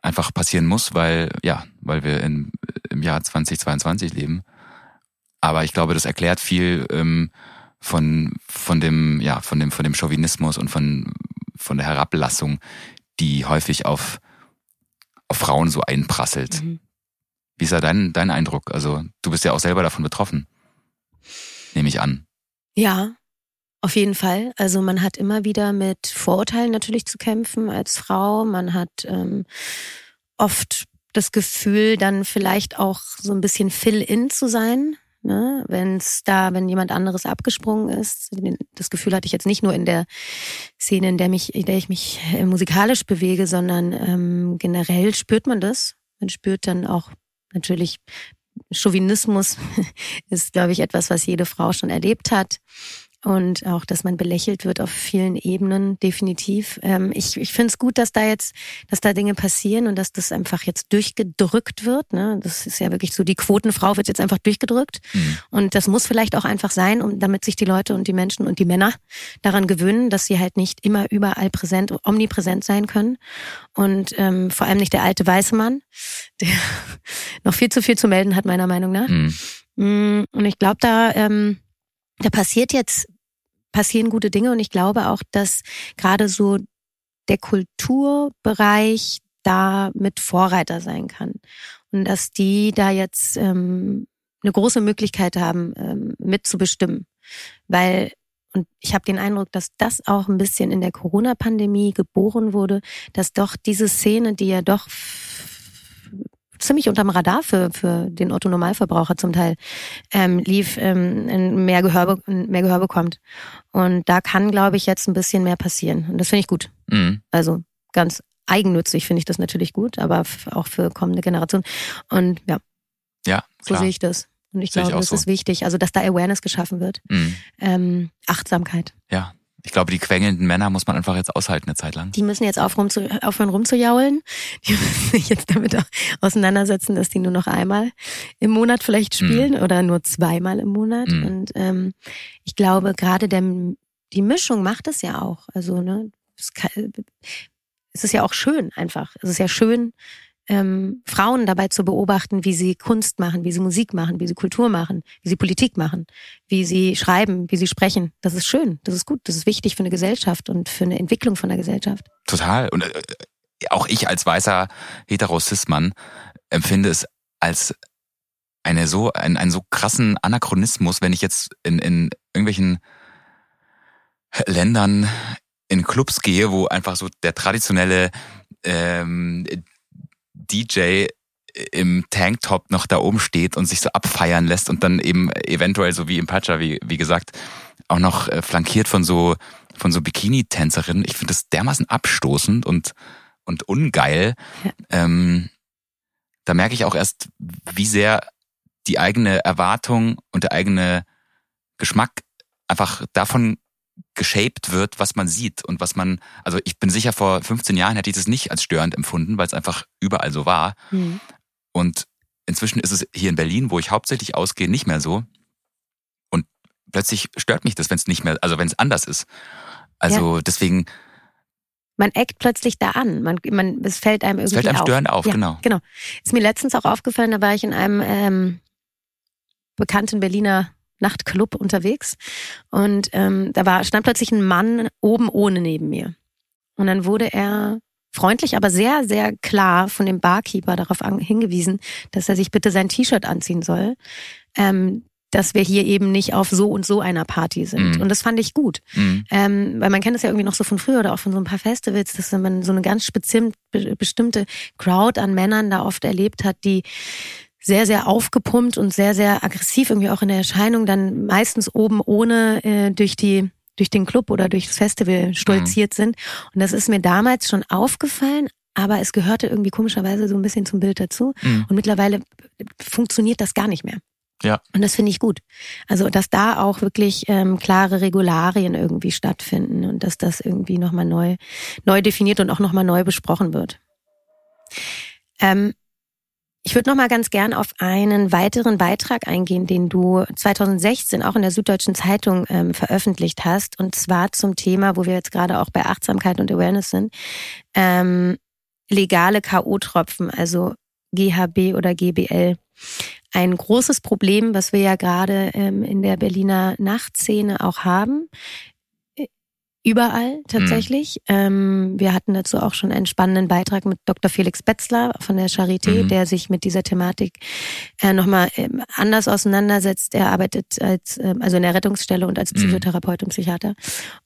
einfach passieren muss, weil, ja, weil wir in, im Jahr 2022 leben. Aber ich glaube, das erklärt viel ähm, von, von dem, ja, von dem, von dem Chauvinismus und von, von der Herablassung, die häufig auf, auf Frauen so einprasselt. Mhm. Wie ist da dein, dein Eindruck? Also, du bist ja auch selber davon betroffen. Nehme ich an. Ja, auf jeden Fall. Also man hat immer wieder mit Vorurteilen natürlich zu kämpfen als Frau. Man hat ähm, oft das Gefühl, dann vielleicht auch so ein bisschen fill-in zu sein. Ne? Wenn es da, wenn jemand anderes abgesprungen ist, das Gefühl hatte ich jetzt nicht nur in der Szene, in der mich, in der ich mich äh, musikalisch bewege, sondern ähm, generell spürt man das. Man spürt dann auch natürlich Chauvinismus ist, glaube ich, etwas, was jede Frau schon erlebt hat und auch, dass man belächelt wird auf vielen Ebenen, definitiv. Ähm, ich ich finde es gut, dass da jetzt, dass da Dinge passieren und dass das einfach jetzt durchgedrückt wird. Ne? Das ist ja wirklich so, die Quotenfrau wird jetzt einfach durchgedrückt. Mhm. Und das muss vielleicht auch einfach sein, um damit sich die Leute und die Menschen und die Männer daran gewöhnen, dass sie halt nicht immer überall präsent, omnipräsent sein können. Und ähm, vor allem nicht der alte weiße Mann, der noch viel zu viel zu melden hat, meiner Meinung nach. Mhm. Mm, und ich glaube, da ähm, da passiert jetzt, passieren gute Dinge und ich glaube auch, dass gerade so der Kulturbereich da mit Vorreiter sein kann. Und dass die da jetzt ähm, eine große Möglichkeit haben, ähm, mitzubestimmen. Weil, und ich habe den Eindruck, dass das auch ein bisschen in der Corona-Pandemie geboren wurde, dass doch diese Szene, die ja doch ziemlich unterm Radar für, für den Otto-Normalverbraucher zum Teil ähm, lief, ähm, mehr, Gehör, mehr Gehör bekommt. Und da kann, glaube ich, jetzt ein bisschen mehr passieren. Und das finde ich gut. Mhm. Also ganz eigennützig finde ich das natürlich gut, aber auch für kommende Generationen. Und ja, ja so sehe ich das. Und ich Sehe glaube, ich das so. ist wichtig. Also, dass da Awareness geschaffen wird. Mhm. Ähm, Achtsamkeit. Ja, ich glaube, die quengelnden Männer muss man einfach jetzt aushalten eine Zeit lang. Die müssen jetzt aufhören, zu, aufhören rumzujaulen. Die müssen sich jetzt damit auseinandersetzen, dass die nur noch einmal im Monat vielleicht spielen mm. oder nur zweimal im Monat. Mm. Und ähm, ich glaube, gerade der, die Mischung macht es ja auch. Also, ne, es, kann, es ist ja auch schön einfach. Es ist ja schön, ähm, Frauen dabei zu beobachten, wie sie Kunst machen, wie sie Musik machen, wie sie Kultur machen, wie sie Politik machen, wie sie schreiben, wie sie sprechen. Das ist schön, das ist gut, das ist wichtig für eine Gesellschaft und für eine Entwicklung von der Gesellschaft. Total. Und äh, auch ich als weißer Heterosismann empfinde es als eine so, einen, einen so krassen Anachronismus, wenn ich jetzt in, in irgendwelchen Ländern in Clubs gehe, wo einfach so der traditionelle ähm, DJ im Tanktop noch da oben steht und sich so abfeiern lässt und dann eben eventuell so wie im Pacha, wie, wie gesagt, auch noch äh, flankiert von so, von so Bikini-Tänzerinnen. Ich finde das dermaßen abstoßend und, und ungeil. Ja. Ähm, da merke ich auch erst, wie sehr die eigene Erwartung und der eigene Geschmack einfach davon geshaped wird, was man sieht und was man, also ich bin sicher, vor 15 Jahren hätte ich das nicht als störend empfunden, weil es einfach überall so war. Mhm. Und inzwischen ist es hier in Berlin, wo ich hauptsächlich ausgehe, nicht mehr so. plötzlich stört mich das, wenn es nicht mehr, also wenn es anders ist. Also ja. deswegen. Man eckt plötzlich da an. Man, man, es fällt einem irgendwie es fällt einem auf. störend auf, ja, genau. Genau. Ist mir letztens auch aufgefallen, da war ich in einem ähm, bekannten Berliner Nachtclub unterwegs und ähm, da war stand plötzlich ein Mann oben ohne neben mir und dann wurde er freundlich, aber sehr, sehr klar von dem Barkeeper darauf hingewiesen, dass er sich bitte sein T-Shirt anziehen soll. Ähm, dass wir hier eben nicht auf so und so einer Party sind. Mhm. Und das fand ich gut. Mhm. Ähm, weil man kennt das ja irgendwie noch so von früher oder auch von so ein paar Festivals, dass man so eine ganz bestimmte Crowd an Männern da oft erlebt hat, die sehr, sehr aufgepumpt und sehr, sehr aggressiv irgendwie auch in der Erscheinung dann meistens oben ohne äh, durch die durch den Club oder durchs Festival stolziert mhm. sind. Und das ist mir damals schon aufgefallen, aber es gehörte irgendwie komischerweise so ein bisschen zum Bild dazu. Mhm. Und mittlerweile funktioniert das gar nicht mehr. Ja. Und das finde ich gut. Also, dass da auch wirklich ähm, klare Regularien irgendwie stattfinden und dass das irgendwie nochmal neu, neu definiert und auch nochmal neu besprochen wird. Ähm, ich würde noch mal ganz gern auf einen weiteren Beitrag eingehen, den du 2016 auch in der Süddeutschen Zeitung ähm, veröffentlicht hast, und zwar zum Thema, wo wir jetzt gerade auch bei Achtsamkeit und Awareness sind, ähm, legale KO-Tropfen, also GHB oder GBL. Ein großes Problem, was wir ja gerade ähm, in der Berliner Nachtszene auch haben, überall tatsächlich. Mhm. Ähm, wir hatten dazu auch schon einen spannenden Beitrag mit Dr. Felix Betzler von der Charité, mhm. der sich mit dieser Thematik äh, nochmal ähm, anders auseinandersetzt. Er arbeitet als, ähm, also in der Rettungsstelle und als mhm. Psychotherapeut und Psychiater.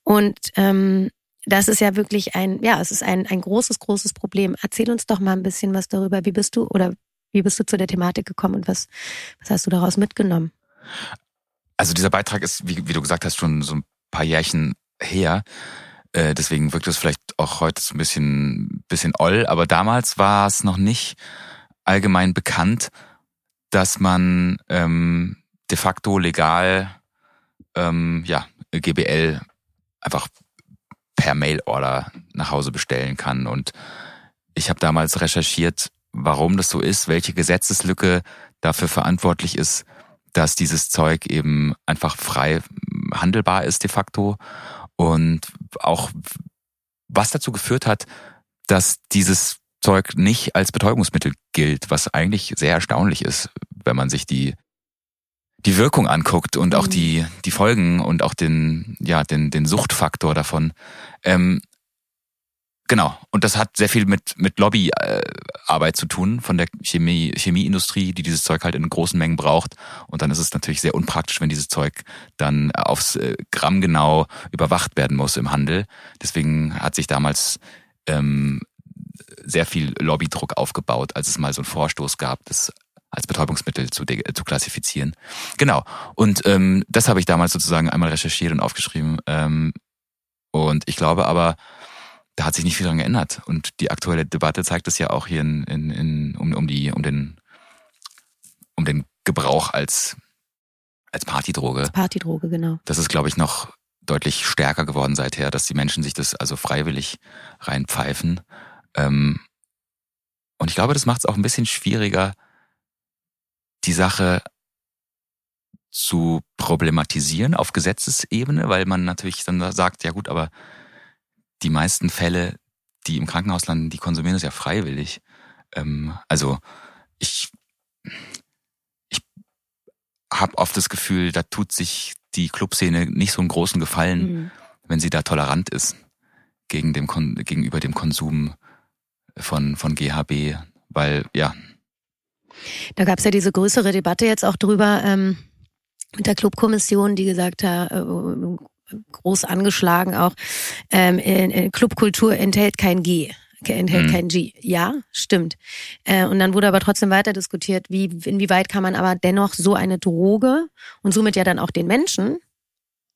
Und ähm, das ist ja wirklich ein, ja, es ist ein, ein großes, großes Problem. Erzähl uns doch mal ein bisschen was darüber. Wie bist du oder wie bist du zu der Thematik gekommen und was, was hast du daraus mitgenommen? Also dieser Beitrag ist, wie, wie du gesagt hast, schon so ein paar Jährchen her. Äh, deswegen wirkt es vielleicht auch heute so ein bisschen, bisschen oll, aber damals war es noch nicht allgemein bekannt, dass man ähm, de facto legal ähm, ja, GBL einfach per Mail-Order nach Hause bestellen kann. Und ich habe damals recherchiert, warum das so ist, welche Gesetzeslücke dafür verantwortlich ist, dass dieses Zeug eben einfach frei handelbar ist de facto und auch was dazu geführt hat, dass dieses Zeug nicht als Betäubungsmittel gilt, was eigentlich sehr erstaunlich ist, wenn man sich die die Wirkung anguckt und auch mhm. die die Folgen und auch den ja den den Suchtfaktor davon. Ähm, Genau. Und das hat sehr viel mit, mit Lobbyarbeit zu tun von der Chemie, Chemieindustrie, die dieses Zeug halt in großen Mengen braucht. Und dann ist es natürlich sehr unpraktisch, wenn dieses Zeug dann aufs äh, Gramm genau überwacht werden muss im Handel. Deswegen hat sich damals ähm, sehr viel Lobbydruck aufgebaut, als es mal so einen Vorstoß gab, das als Betäubungsmittel zu, zu klassifizieren. Genau. Und ähm, das habe ich damals sozusagen einmal recherchiert und aufgeschrieben. Ähm, und ich glaube aber, da hat sich nicht viel dran geändert. Und die aktuelle Debatte zeigt es ja auch hier in, in, in, um, um, die, um, den, um den Gebrauch als, als Partydroge. Als Partydroge, genau. Das ist, glaube ich, noch deutlich stärker geworden seither, dass die Menschen sich das also freiwillig reinpfeifen. Ähm, und ich glaube, das macht es auch ein bisschen schwieriger, die Sache zu problematisieren auf Gesetzesebene, weil man natürlich dann sagt, ja gut, aber die meisten Fälle, die im Krankenhaus landen, die konsumieren das ja freiwillig. Ähm, also ich, ich habe oft das Gefühl, da tut sich die Clubszene nicht so einen großen Gefallen, mhm. wenn sie da tolerant ist gegen dem, gegenüber dem Konsum von, von GHB, weil ja. Da gab es ja diese größere Debatte jetzt auch drüber ähm, mit der Clubkommission, die gesagt hat, äh, groß angeschlagen auch, ähm, in, in Clubkultur enthält kein G enthält mhm. kein G. Ja, stimmt. Äh, und dann wurde aber trotzdem weiter diskutiert, wie, inwieweit kann man aber dennoch so eine Droge und somit ja dann auch den Menschen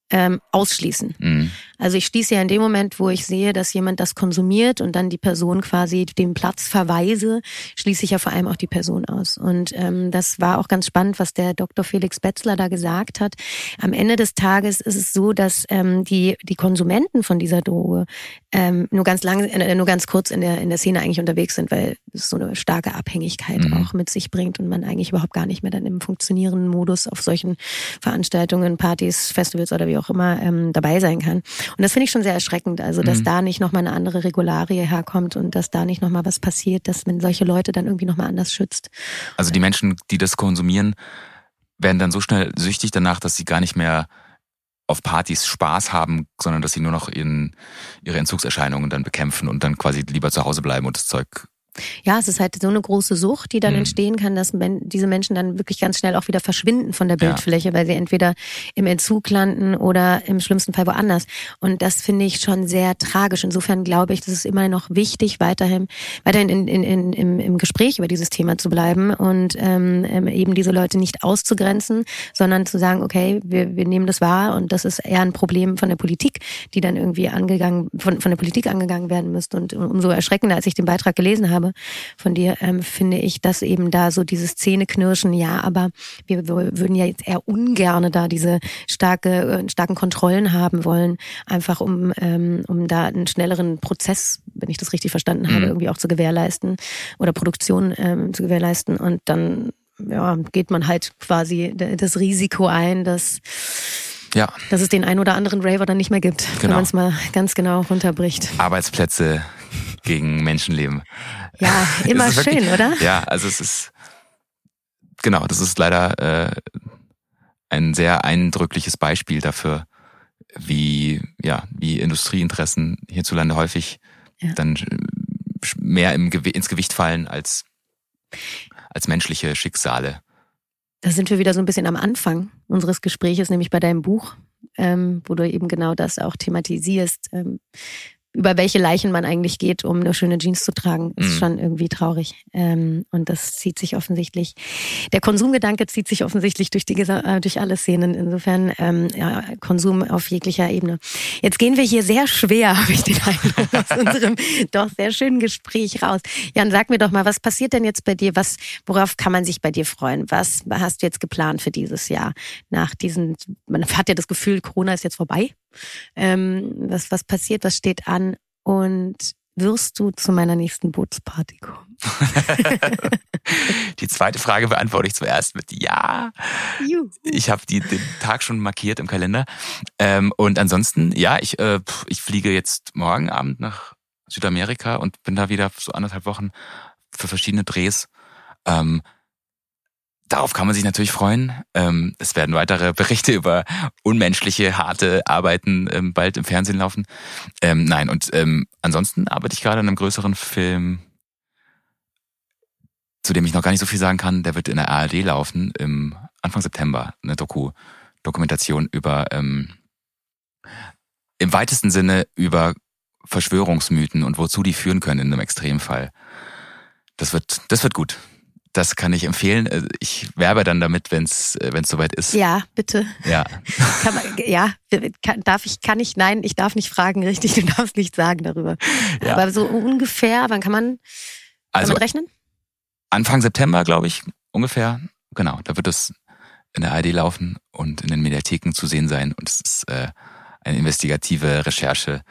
ähm, ausschließen. Mhm. Also ich schließe ja in dem Moment, wo ich sehe, dass jemand das konsumiert und dann die Person quasi den Platz verweise, schließe ich ja vor allem auch die Person aus. Und ähm, das war auch ganz spannend, was der Dr. Felix Betzler da gesagt hat. Am Ende des Tages ist es so, dass ähm, die, die Konsumenten von dieser Droge ähm, nur ganz lang, äh, nur ganz kurz in der, in der Szene eigentlich unterwegs sind, weil es so eine starke Abhängigkeit mhm. auch mit sich bringt und man eigentlich überhaupt gar nicht mehr dann im funktionierenden Modus auf solchen Veranstaltungen, Partys, Festivals oder wie auch immer ähm, dabei sein kann. Und das finde ich schon sehr erschreckend, also dass mhm. da nicht nochmal eine andere Regularie herkommt und dass da nicht nochmal was passiert, dass man solche Leute dann irgendwie nochmal anders schützt. Also die Menschen, die das konsumieren, werden dann so schnell süchtig danach, dass sie gar nicht mehr auf Partys Spaß haben, sondern dass sie nur noch ihren, ihre Entzugserscheinungen dann bekämpfen und dann quasi lieber zu Hause bleiben und das Zeug ja, es ist halt so eine große Sucht, die dann mhm. entstehen kann, dass diese Menschen dann wirklich ganz schnell auch wieder verschwinden von der Bildfläche, ja. weil sie entweder im Entzug landen oder im schlimmsten Fall woanders. Und das finde ich schon sehr tragisch. Insofern glaube ich, das ist immer noch wichtig, weiterhin, weiterhin in, in, in, im, im Gespräch über dieses Thema zu bleiben und ähm, ähm, eben diese Leute nicht auszugrenzen, sondern zu sagen, okay, wir, wir nehmen das wahr und das ist eher ein Problem von der Politik, die dann irgendwie angegangen, von, von der Politik angegangen werden müsste. Und umso erschreckender, als ich den Beitrag gelesen habe, von dir, ähm, finde ich, dass eben da so dieses Zähneknirschen, ja, aber wir würden ja jetzt eher ungerne da diese starke, äh, starken Kontrollen haben wollen, einfach um, ähm, um da einen schnelleren Prozess, wenn ich das richtig verstanden habe, mhm. irgendwie auch zu gewährleisten oder Produktion ähm, zu gewährleisten. Und dann ja, geht man halt quasi das Risiko ein, dass ja. dass es den ein oder anderen Raver dann nicht mehr gibt, genau. wenn man es mal ganz genau runterbricht. Arbeitsplätze gegen Menschenleben. Ja, immer schön, wirklich, oder? Ja, also es ist genau, das ist leider äh, ein sehr eindrückliches Beispiel dafür, wie ja wie Industrieinteressen hierzulande häufig ja. dann mehr im, ins Gewicht fallen als als menschliche Schicksale. Da sind wir wieder so ein bisschen am Anfang unseres Gespräches, nämlich bei deinem Buch, ähm, wo du eben genau das auch thematisierst. Ähm, über welche Leichen man eigentlich geht, um eine schöne Jeans zu tragen, ist mhm. schon irgendwie traurig. Ähm, und das zieht sich offensichtlich, der Konsumgedanke zieht sich offensichtlich durch, die, äh, durch alle Szenen. Insofern ähm, ja, Konsum auf jeglicher Ebene. Jetzt gehen wir hier sehr schwer, habe ich den Eindruck, aus unserem doch sehr schönen Gespräch raus. Jan, sag mir doch mal, was passiert denn jetzt bei dir? Was, worauf kann man sich bei dir freuen? Was hast du jetzt geplant für dieses Jahr? Nach diesen, man hat ja das Gefühl, Corona ist jetzt vorbei ähm, was, was passiert, was steht an und wirst du zu meiner nächsten Bootsparty kommen? die zweite Frage beantworte ich zuerst mit Ja. Juhu. Ich habe den Tag schon markiert im Kalender. Ähm, und ansonsten, ja, ich, äh, ich fliege jetzt morgen Abend nach Südamerika und bin da wieder so anderthalb Wochen für verschiedene Drehs. Ähm, Darauf kann man sich natürlich freuen. Ähm, es werden weitere Berichte über unmenschliche, harte Arbeiten ähm, bald im Fernsehen laufen. Ähm, nein, und ansonsten arbeite ich gerade an einem größeren Film, zu dem ich noch gar nicht so viel sagen kann. Der wird in der ARD laufen im Anfang September. Eine Doku, Dokumentation über im weitesten Sinne über Verschwörungsmythen und wozu die führen können in einem Extremfall. Das wird, das wird gut das kann ich empfehlen. Äh, ich werbe dann damit, wenn es äh, soweit ist. Ja, bitte. Ja. Kann man, ja, kann, darf ich, kann ich, nein, ich darf nicht fragen, richtig, du darfst nicht sagen darüber. Ja. Aber so ungefähr, wann kann man also, damit rechnen? Anfang September, glaube ich, ungefähr. Genau, da wird es in der ARD laufen und in den Mediatheken zu sehen sein. Und es ist äh, eine investigative Recherche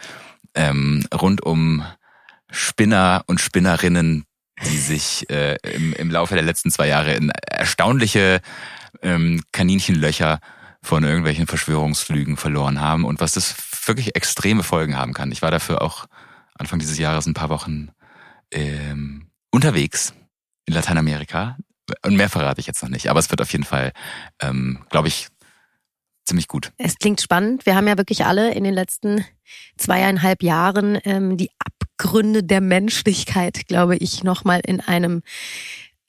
ähm, rund um Spinner und Spinnerinnen, die sich äh, im, im Laufe der letzten zwei Jahre in erstaunliche ähm, Kaninchenlöcher von irgendwelchen Verschwörungsflügen verloren haben und was das wirklich extreme Folgen haben kann. Ich war dafür auch Anfang dieses Jahres ein paar Wochen ähm, unterwegs in Lateinamerika. Und mehr verrate ich jetzt noch nicht, aber es wird auf jeden Fall, ähm, glaube ich, ziemlich gut. Es klingt spannend. Wir haben ja wirklich alle in den letzten zweieinhalb Jahren ähm, die Abgründe der Menschlichkeit, glaube ich, nochmal in einem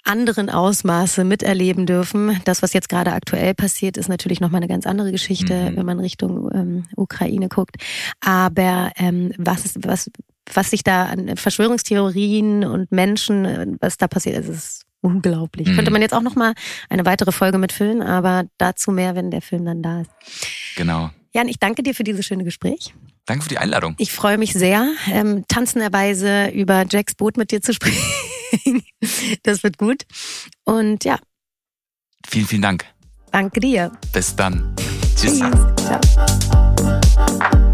anderen Ausmaße miterleben dürfen. Das, was jetzt gerade aktuell passiert, ist natürlich nochmal eine ganz andere Geschichte, mhm. wenn man Richtung ähm, Ukraine guckt. Aber ähm, was ist, was, was sich da an Verschwörungstheorien und Menschen, äh, was da passiert, ist, ist unglaublich. Mhm. Könnte man jetzt auch nochmal eine weitere Folge mitfüllen, aber dazu mehr, wenn der Film dann da ist. Genau. Jan, ich danke dir für dieses schöne Gespräch. Danke für die Einladung. Ich freue mich sehr, ähm, tanzenderweise über Jacks Boot mit dir zu sprechen. das wird gut. Und ja. Vielen, vielen Dank. Danke dir. Bis dann. Tschüss. Tschüss. Ciao.